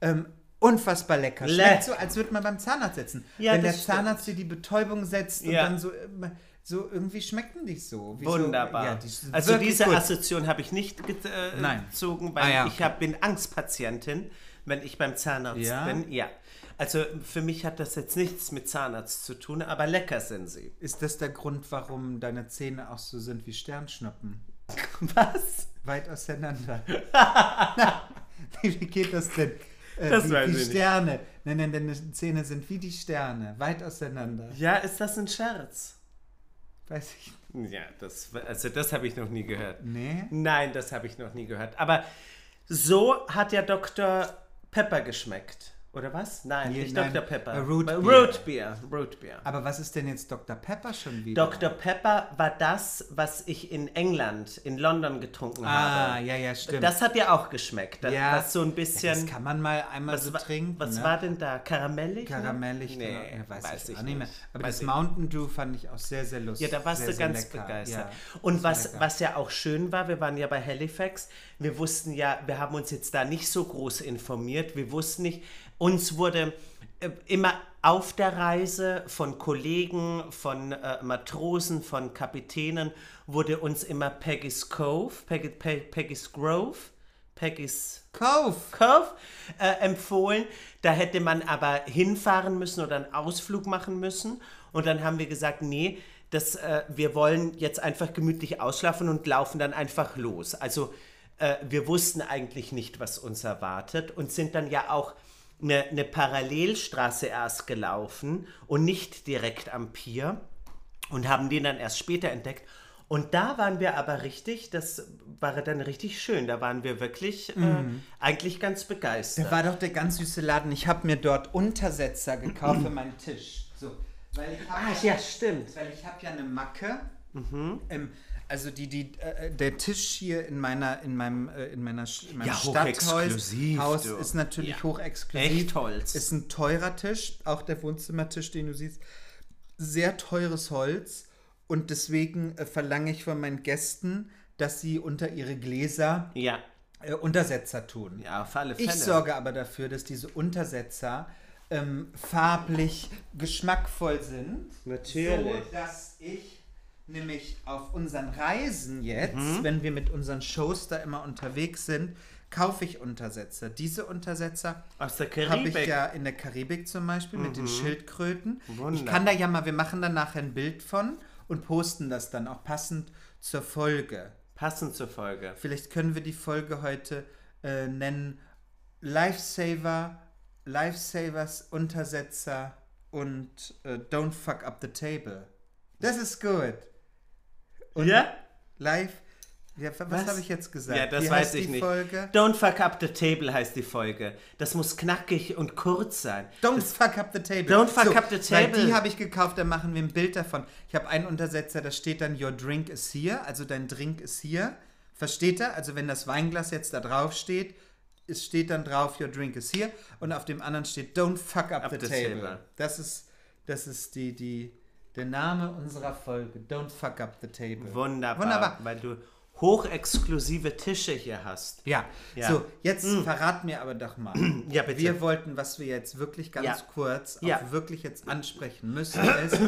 Ähm, unfassbar lecker. Le- Schmeckt so, als würde man beim Zahnarzt sitzen. Ja, Wenn der stimmt. Zahnarzt dir die Betäubung setzt und Ja. dann so, ähm, so irgendwie schmecken die so. Wie Wunderbar. So, ja, die also diese gut. Assoziation habe ich nicht äh, gezogen, weil Ah ja, ich okay. hab, bin Angstpatientin, wenn ich beim Zahnarzt Ja? bin. Ja. Also für mich hat das jetzt nichts mit Zahnarzt zu tun, aber lecker sind sie. Ist das der Grund, warum deine Zähne auch so sind wie Sternschnuppen? Was? Weit auseinander. wie geht das denn? Äh, Das wie, weiß wie ich nicht. Sterne. Nein, nein, deine Zähne sind wie die Sterne. Weit auseinander. Ja, ist das ein Scherz? Weiß ich. Ja, das, also das habe ich noch nie gehört. Nee. Nein, das habe ich noch nie gehört. Aber so hat ja Dr. Pepper geschmeckt. Oder was? Nein, Nee, nicht nein, Dr. Pepper. Root Beer. Root Beer. Root Beer. Aber was ist denn jetzt Dr. Pepper schon wieder? Dr. Pepper war das, was ich in England, in London getrunken Ah, habe. ja, ja, stimmt. Das hat dir auch geschmeckt. Das, ja, was so ein Ja, bisschen. das kann man mal einmal was so trinken. was ne? war denn da? Karamellig? ne? Karamellig, Nee, genau. Ja, weiß, weiß ich, auch nicht mehr. Aber Weiß das Mountain Dew fand ich auch sehr, sehr lustig. Ja, da warst sehr, du ganz lecker. begeistert. Ja, Und was, lecker. was ja auch schön war, wir waren ja bei Halifax, wir wussten ja, wir haben uns jetzt da nicht so groß informiert, wir wussten nicht, uns wurde äh, immer auf der Reise von Kollegen, von äh, Matrosen, von Kapitänen, wurde uns immer Peggy's Cove, Peggy, Pe Peggy's Grove, Peggy's Kauf! Cove äh, empfohlen. Da hätte man aber hinfahren müssen oder einen Ausflug machen müssen. Und dann haben wir gesagt, nee, das, äh, wir wollen jetzt einfach gemütlich ausschlafen und laufen dann einfach los. Also äh, wir wussten eigentlich nicht, was uns erwartet und sind dann ja auch eine, eine Parallelstraße erst gelaufen und nicht direkt am Pier und haben den dann erst später entdeckt. Und da waren wir aber richtig, das war dann richtig schön. Da waren wir wirklich äh, eigentlich ganz begeistert. Da war doch der ganz süße Laden. Ich habe mir dort Untersetzer gekauft für meinen Tisch. So, weil ich Ach ja, stimmt. Weil ich habe ja eine Macke. Ähm, also die, die, äh, der Tisch hier in meiner, in meinem, äh, in meiner, in meinem Ja, Stadthaus Haus du. ist natürlich Ja. hochexklusiv. Echt Holz. Ist ein teurer Tisch, auch der Wohnzimmertisch, den du siehst. Sehr teures Holz. Und deswegen äh, verlange ich von meinen Gästen, dass sie unter ihre Gläser Ja, äh, Untersetzer tun. ja, auf alle Fälle. Ich sorge aber dafür, dass diese Untersetzer ähm, farblich geschmackvoll sind. Natürlich. So, dass ich nämlich auf unseren Reisen jetzt, Mhm. wenn wir mit unseren Shows da immer unterwegs sind, kaufe ich Untersetzer. Diese Untersetzer habe ich. Mhm. ja in der Karibik zum Beispiel mit den Schildkröten. Ich Wunder. kann da ja mal, wir machen dann nachher ein Bild von und posten das dann auch passend zur Folge. Passend zur Folge. Vielleicht können wir die Folge heute äh, nennen Lifesaver, Lifesavers, Untersetzer und äh, Don't Fuck Up the Table. Das ist gut. Und Ja? Live, ja, was, Was? habe ich jetzt gesagt? Ja, das Wie weiß ich die nicht. Folge? Don't fuck up the table heißt die Folge. Das muss knackig und kurz sein. Don't fuck up the table. Don't fuck up the Weil table. die habe ich gekauft, da machen wir ein Bild davon. Ich habe einen Untersetzer, da steht dann Your drink is here, also dein Drink ist hier. Versteht er? Also wenn das Weinglas jetzt da drauf steht, es steht dann drauf, your drink is here und auf dem anderen steht, don't fuck up, Up the, the table. table. Das ist, das ist die, die, der Name unserer Folge, don't fuck up the table. Wunderbar, Wunderbar. weil du hochexklusive Tische hier hast. Ja, Ja. so, jetzt verrat mir aber doch mal. Ja, bitte. Wir wollten, was wir jetzt wirklich ganz Ja. kurz Ja. auch wirklich jetzt ansprechen müssen, ist,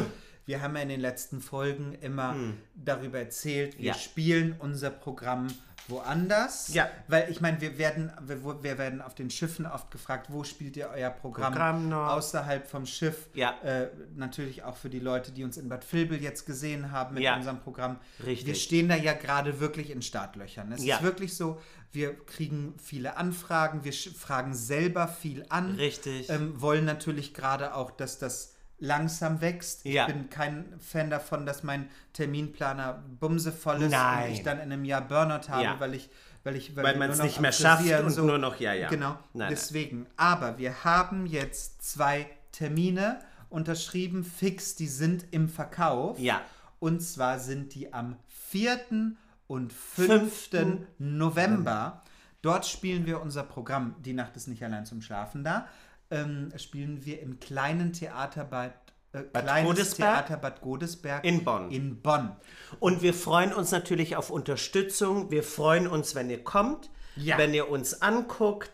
wir haben ja in den letzten Folgen immer darüber erzählt, wir spielen unser Programm woanders. Ja. Weil ich meine, wir werden, wir, wir werden auf den Schiffen oft gefragt, wo spielt ihr euer Programm, Programm noch. außerhalb vom Schiff? Ja. Äh, natürlich auch für die Leute, die uns in Bad Vilbel jetzt gesehen haben mit Ja. unserem Programm. Richtig. Wir stehen da ja gerade wirklich in Startlöchern. Es Ja. ist wirklich so, wir kriegen viele Anfragen, wir fragen selber viel an. Richtig. Ähm, wollen natürlich gerade auch, dass das langsam wächst. Ja. Ich bin kein Fan davon, dass mein Terminplaner bumsevoll ist Nein. und ich dann in einem Jahr Burnout habe, Ja. weil ich weil ich Weil wir man es nicht mehr schafft und nur noch, ja, ja. Genau, Nein, deswegen. Aber wir haben jetzt zwei Termine unterschrieben, fix, die sind im Verkauf. Ja. Und zwar sind die am 4. und 5. Fünften November. Dort spielen wir unser Programm Die Nacht ist nicht allein zum Schlafen da. Ähm, spielen wir im kleinen Theater Bad, äh, kleines Godesberg? Theater Bad Godesberg In Bonn. In Bonn. Und wir freuen uns natürlich auf Unterstützung. Wir freuen uns, wenn ihr kommt, Ja. wenn ihr uns anguckt.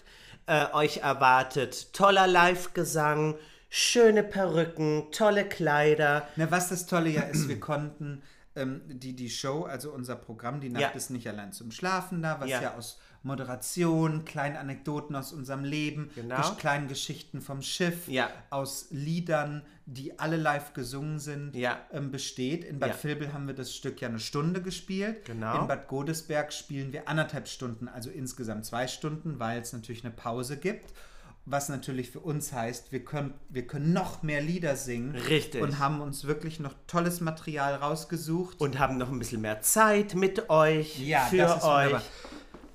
Äh, euch erwartet toller Live-Gesang, schöne Perücken, tolle Kleider. Na, was das Tolle ja ist, wir konnten ähm, die, die Show, also unser Programm, die Nacht Ja. ist nicht allein zum Schlafen da, was ja, Ja. aus Moderation, kleinen Anekdoten aus unserem Leben, Genau. gesch- kleinen Geschichten vom Schiff, Ja. aus Liedern, die alle live gesungen sind, Ja. ähm, besteht. In Bad Ja. Vilbel haben wir das Stück ja eine Stunde gespielt. Genau. In Bad Godesberg spielen wir anderthalb Stunden, also insgesamt zwei Stunden, weil es natürlich eine Pause gibt. Was natürlich für uns heißt, wir können, wir können noch mehr Lieder singen. Richtig. Und haben uns wirklich noch tolles Material rausgesucht. Und haben noch ein bisschen mehr Zeit mit euch, Ja, für euch. wunderbar.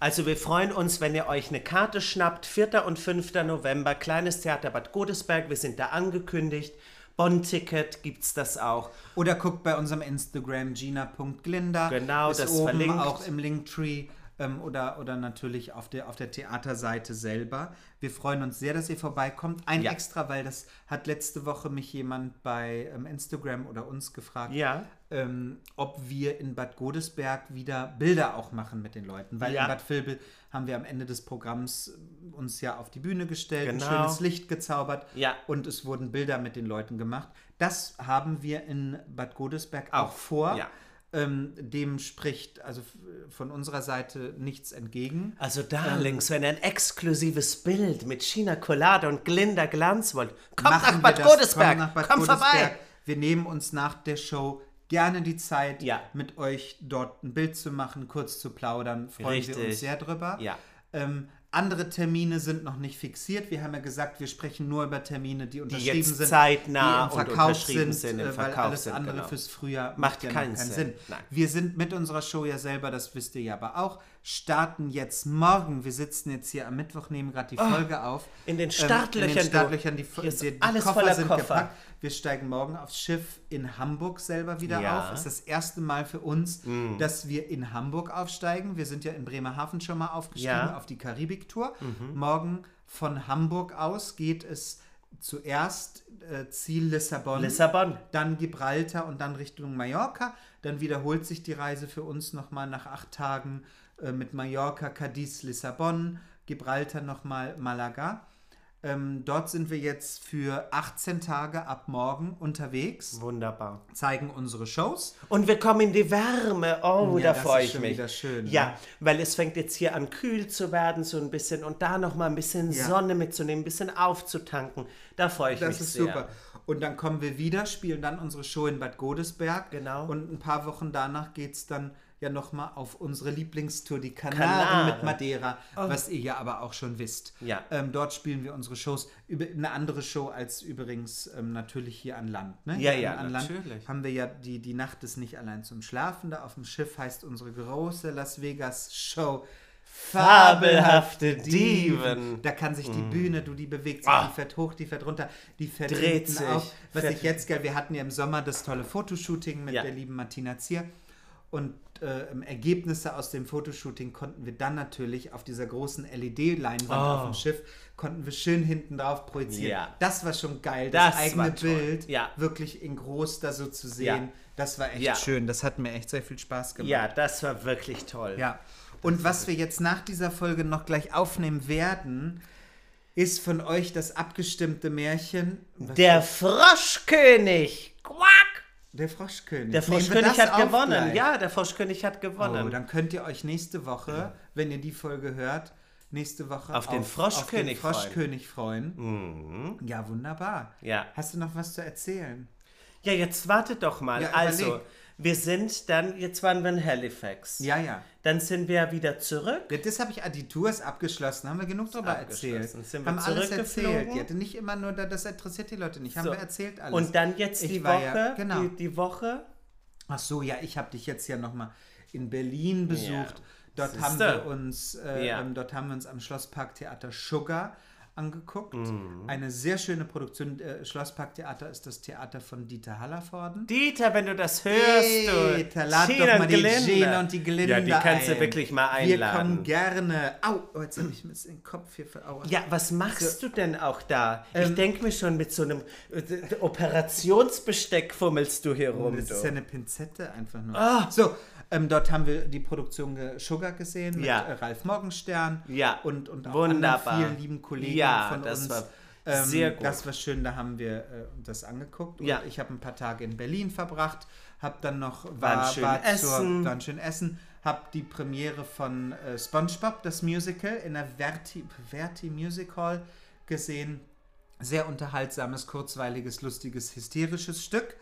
Also wir freuen uns, wenn ihr euch eine Karte schnappt. 4. und 5. November, Kleines Theater Bad Godesberg. Wir sind da angekündigt. Bonn-Ticket gibt's das auch. Oder guckt bei unserem Instagram gina.glinda. Genau, ist das oben verlinkt. auch im Linktree ähm, oder, oder natürlich auf der, auf der Theaterseite selber. Wir freuen uns sehr, dass ihr vorbeikommt. Ein Ja. extra, weil das hat letzte Woche mich jemand bei ähm, Instagram oder uns gefragt, Ja. ähm, ob wir in Bad Godesberg wieder Bilder auch machen mit den Leuten. Weil Ja. in Bad Vilbel haben wir am Ende des Programms äh, uns ja auf die Bühne gestellt, Genau. ein schönes Licht gezaubert Ja. und es wurden Bilder mit den Leuten gemacht. Das haben wir in Bad Godesberg auch, Auch, vor. ja. Ähm, dem spricht also von unserer Seite nichts entgegen. Also Darlings, wenn ihr ein exklusives Bild mit China Collade und Glinda Glanz wollt, kommt nach wir Bad das. Godesberg. Kommt Bad Godesberg. vorbei. Wir nehmen uns nach der Show gerne die Zeit, Ja. mit euch dort ein Bild zu machen, kurz zu plaudern. Freuen wir Richtig. uns sehr drüber. Ja. Ähm, andere Termine sind noch nicht fixiert. Wir haben ja gesagt, wir sprechen nur über Termine, die unterschrieben jetzt sind, die zeitnah und Verkauf unterschrieben sind, sind, im äh, weil Verkauf alles sind, andere genau. fürs Frühjahr Macht ja noch keinen Sinn. Nein. Wir sind mit unserer Show ja selber, das wisst ihr ja aber auch, starten jetzt morgen. Wir sitzen jetzt hier am Mittwoch, nehmen gerade die Folge auf. Oh, in den Ähm, Startlöchern, in den Startlöchern, die, die, die alles Koffer voller sind Koffer. gepackt. Wir steigen morgen aufs Schiff in Hamburg selber wieder Ja. Auf. Ist das erste Mal für uns, dass wir in Hamburg aufsteigen. Wir sind ja in Bremerhaven schon mal aufgestiegen Ja. Mhm. auf die Karibik-Tour. Morgen von Hamburg aus geht es zuerst äh, Ziel Lissabon, Lissabon. dann Gibraltar und dann Richtung Mallorca. Dann wiederholt sich die Reise für uns nochmal nach acht Tagen äh, mit Mallorca, Cadiz, Lissabon, Gibraltar nochmal Malaga. Ähm, dort sind wir jetzt für 18 Tage ab morgen unterwegs, Wunderbar. zeigen unsere Shows. Und wir kommen in die Wärme. Oh, Ja, da das freue ist ich mich. wieder schön, ja, ne? weil es fängt jetzt hier an kühl zu werden, so ein bisschen. Und da nochmal ein bisschen Ja. Sonne mitzunehmen, ein bisschen aufzutanken. Da freue ich Das mich ist sehr. super. Und dann kommen wir wieder, spielen dann unsere Show in Bad Godesberg. Genau. Und ein paar Wochen danach geht es dann ja nochmal auf unsere Lieblingstour, die Kanaren, Kanaren. mit Madeira, was ihr ja aber auch schon wisst. Ja. Ähm, dort spielen wir unsere Shows. Über, eine andere Show als übrigens ähm, natürlich hier an Land. Ne? Ja, ja, an natürlich. Land haben wir ja die, die Nacht ist nicht allein zum Schlafen. Da auf dem Schiff heißt unsere große Las Vegas Show. Fabelhafte Diven. Da kann sich die Bühne, du, die bewegt sich, Ah. die fährt hoch, die fährt runter, die fährt Dreht sich, auf. Was ich jetzt geil, wir hatten ja im Sommer das tolle Fotoshooting mit Ja. der lieben Martina Zier. Und äh, Ergebnisse aus dem Fotoshooting konnten wir dann natürlich auf dieser großen LED-Leinwand Oh. auf dem Schiff, konnten wir schön hinten drauf projizieren. Ja. Das war schon geil, das, Das eigene. Bild Ja. wirklich in groß da so zu sehen. Ja. Das war echt schön. Das hat mir echt sehr viel Spaß gemacht. Ja, das war wirklich toll. Ja. Und was wir jetzt nach dieser Folge noch gleich aufnehmen werden, ist von euch das abgestimmte Märchen. Der Froschkönig. Quack! Der Froschkönig. Der Froschkönig hat auf gewonnen. gleich? Ja, der Froschkönig hat gewonnen. Oh, dann könnt ihr euch nächste Woche, wenn ihr die Folge hört, nächste Woche Auf den Froschkönig auf den Froschkönig freuen. Ja, wunderbar. Mhm. Ja. Hast du noch was zu erzählen? Ja, jetzt wartet doch mal. Ja, also. Wir sind dann, jetzt waren wir in Halifax. Ja, ja. Dann sind wir wieder zurück. Ja, das habe ich, ah, die Tour ist abgeschlossen, haben wir genug darüber erzählt. Sind wir haben alles erzählt. Ja, nicht immer nur, da- das interessiert die Leute nicht. Haben So. wir erzählt alles. Und dann jetzt Ich die Woche. ja- genau. die, die Woche. Ach so, ja, ich habe dich jetzt ja noch mal in Berlin besucht. Ja. Dort Siehste. haben wir uns, äh, Ja. ähm, dort haben wir uns am Schlossparktheater Sugar angeguckt. Mhm. Eine sehr schöne Produktion. Äh, Schlossparktheater ist das Theater von Dieter Hallervorden. Dieter, wenn du das hörst, du. Dieter, lad Gina doch mal die. Gene und die Gelinde Ja, die kannst du ein. wirklich mal Wir einladen. kommen gerne. Au, oh, jetzt habe ich bisschen den Kopf hier Aua. Ja, was machst du denn auch da? ich Ähm, denke mir schon, mit so einem äh, Operationsbesteck fummelst du hier rum. Das du. ist ja eine Pinzette einfach nur. Ah. So, ähm, dort haben wir die Produktion Sugar gesehen mit Ja. äh, Ralf Morgenstern Ja, und, und auch wunderbar. anderen vielen lieben Kollegen Ja, von das uns. war Ähm, sehr gut. Das war schön, da haben wir äh, das angeguckt. Und Ja. ich habe ein paar Tage in Berlin verbracht, habe dann noch War war, schön war, essen. Zur, war schön essen, habe die Premiere von äh, SpongeBob, das Musical, in der Verti, Verti Music Hall gesehen. Sehr unterhaltsames, kurzweiliges, lustiges, hysterisches Stück.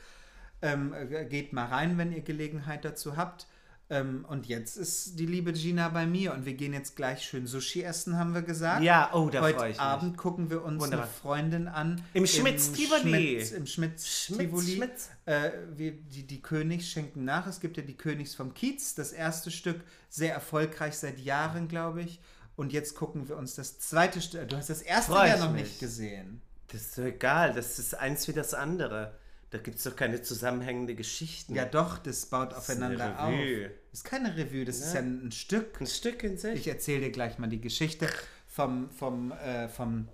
Ähm, äh, geht mal rein, wenn ihr Gelegenheit dazu habt. Ähm, und jetzt ist die liebe Gina bei mir und wir gehen jetzt gleich schön Sushi essen, haben wir gesagt. Ja, oh, da Heute freue ich mich. Abend gucken wir uns Wunderbar. eine Freundin an. Im Schmitz-Tivoli. Schmitz- Im Schmitz Schmitz. Äh, die, die Königs schenken nach. Es gibt ja die Königs vom Kiez, das erste Stück, sehr erfolgreich seit Jahren, glaube ich. Und jetzt gucken wir uns das zweite Stück. Du hast das erste ja noch mich. nicht gesehen. Das ist doch egal, das ist eins wie das andere. Da gibt es doch keine zusammenhängende Geschichten. Ja, doch, das baut ist eine aufeinander auf. Revue. Das ist keine Revue, das ist ja ein, ein Stück. Ein Stück in sich. Ich erzähle dir gleich mal die Geschichte vom, vom, äh, vom,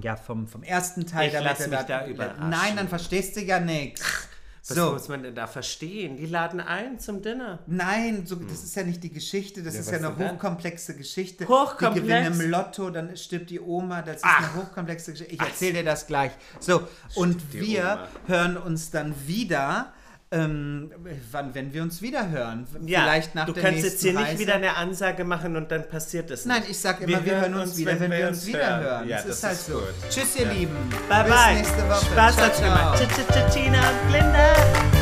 ja, vom, vom ersten Teil. Ich lass mich da überraschen. Nein, dann verstehst du ja nichts. Was So, muss man denn da verstehen? Die laden ein zum Dinner. nein, so, das ist ja nicht die Geschichte, das Ja, ist ja eine denn dann? hochkomplexe Geschichte. Hochkomplex? Die gewinnen im Lotto, dann stirbt die Oma, das ist eine hochkomplexe Geschichte. Ich erzähle dir das gleich. So, und wir Oma. hören uns dann wieder, ähm, wann, wenn wir uns wieder hören. Ja, Vielleicht nach du der kannst jetzt hier nicht Reise. wieder eine Ansage machen und dann passiert es nicht. Nein, ich sag immer, wir, hören uns wieder, wenn, wir uns wieder hören. Ja, das, das ist halt ist so. gut. Tschüss, ihr Lieben. Bye Bis bye. nächste Woche. Spaß hat's gemacht. Tina und Linda.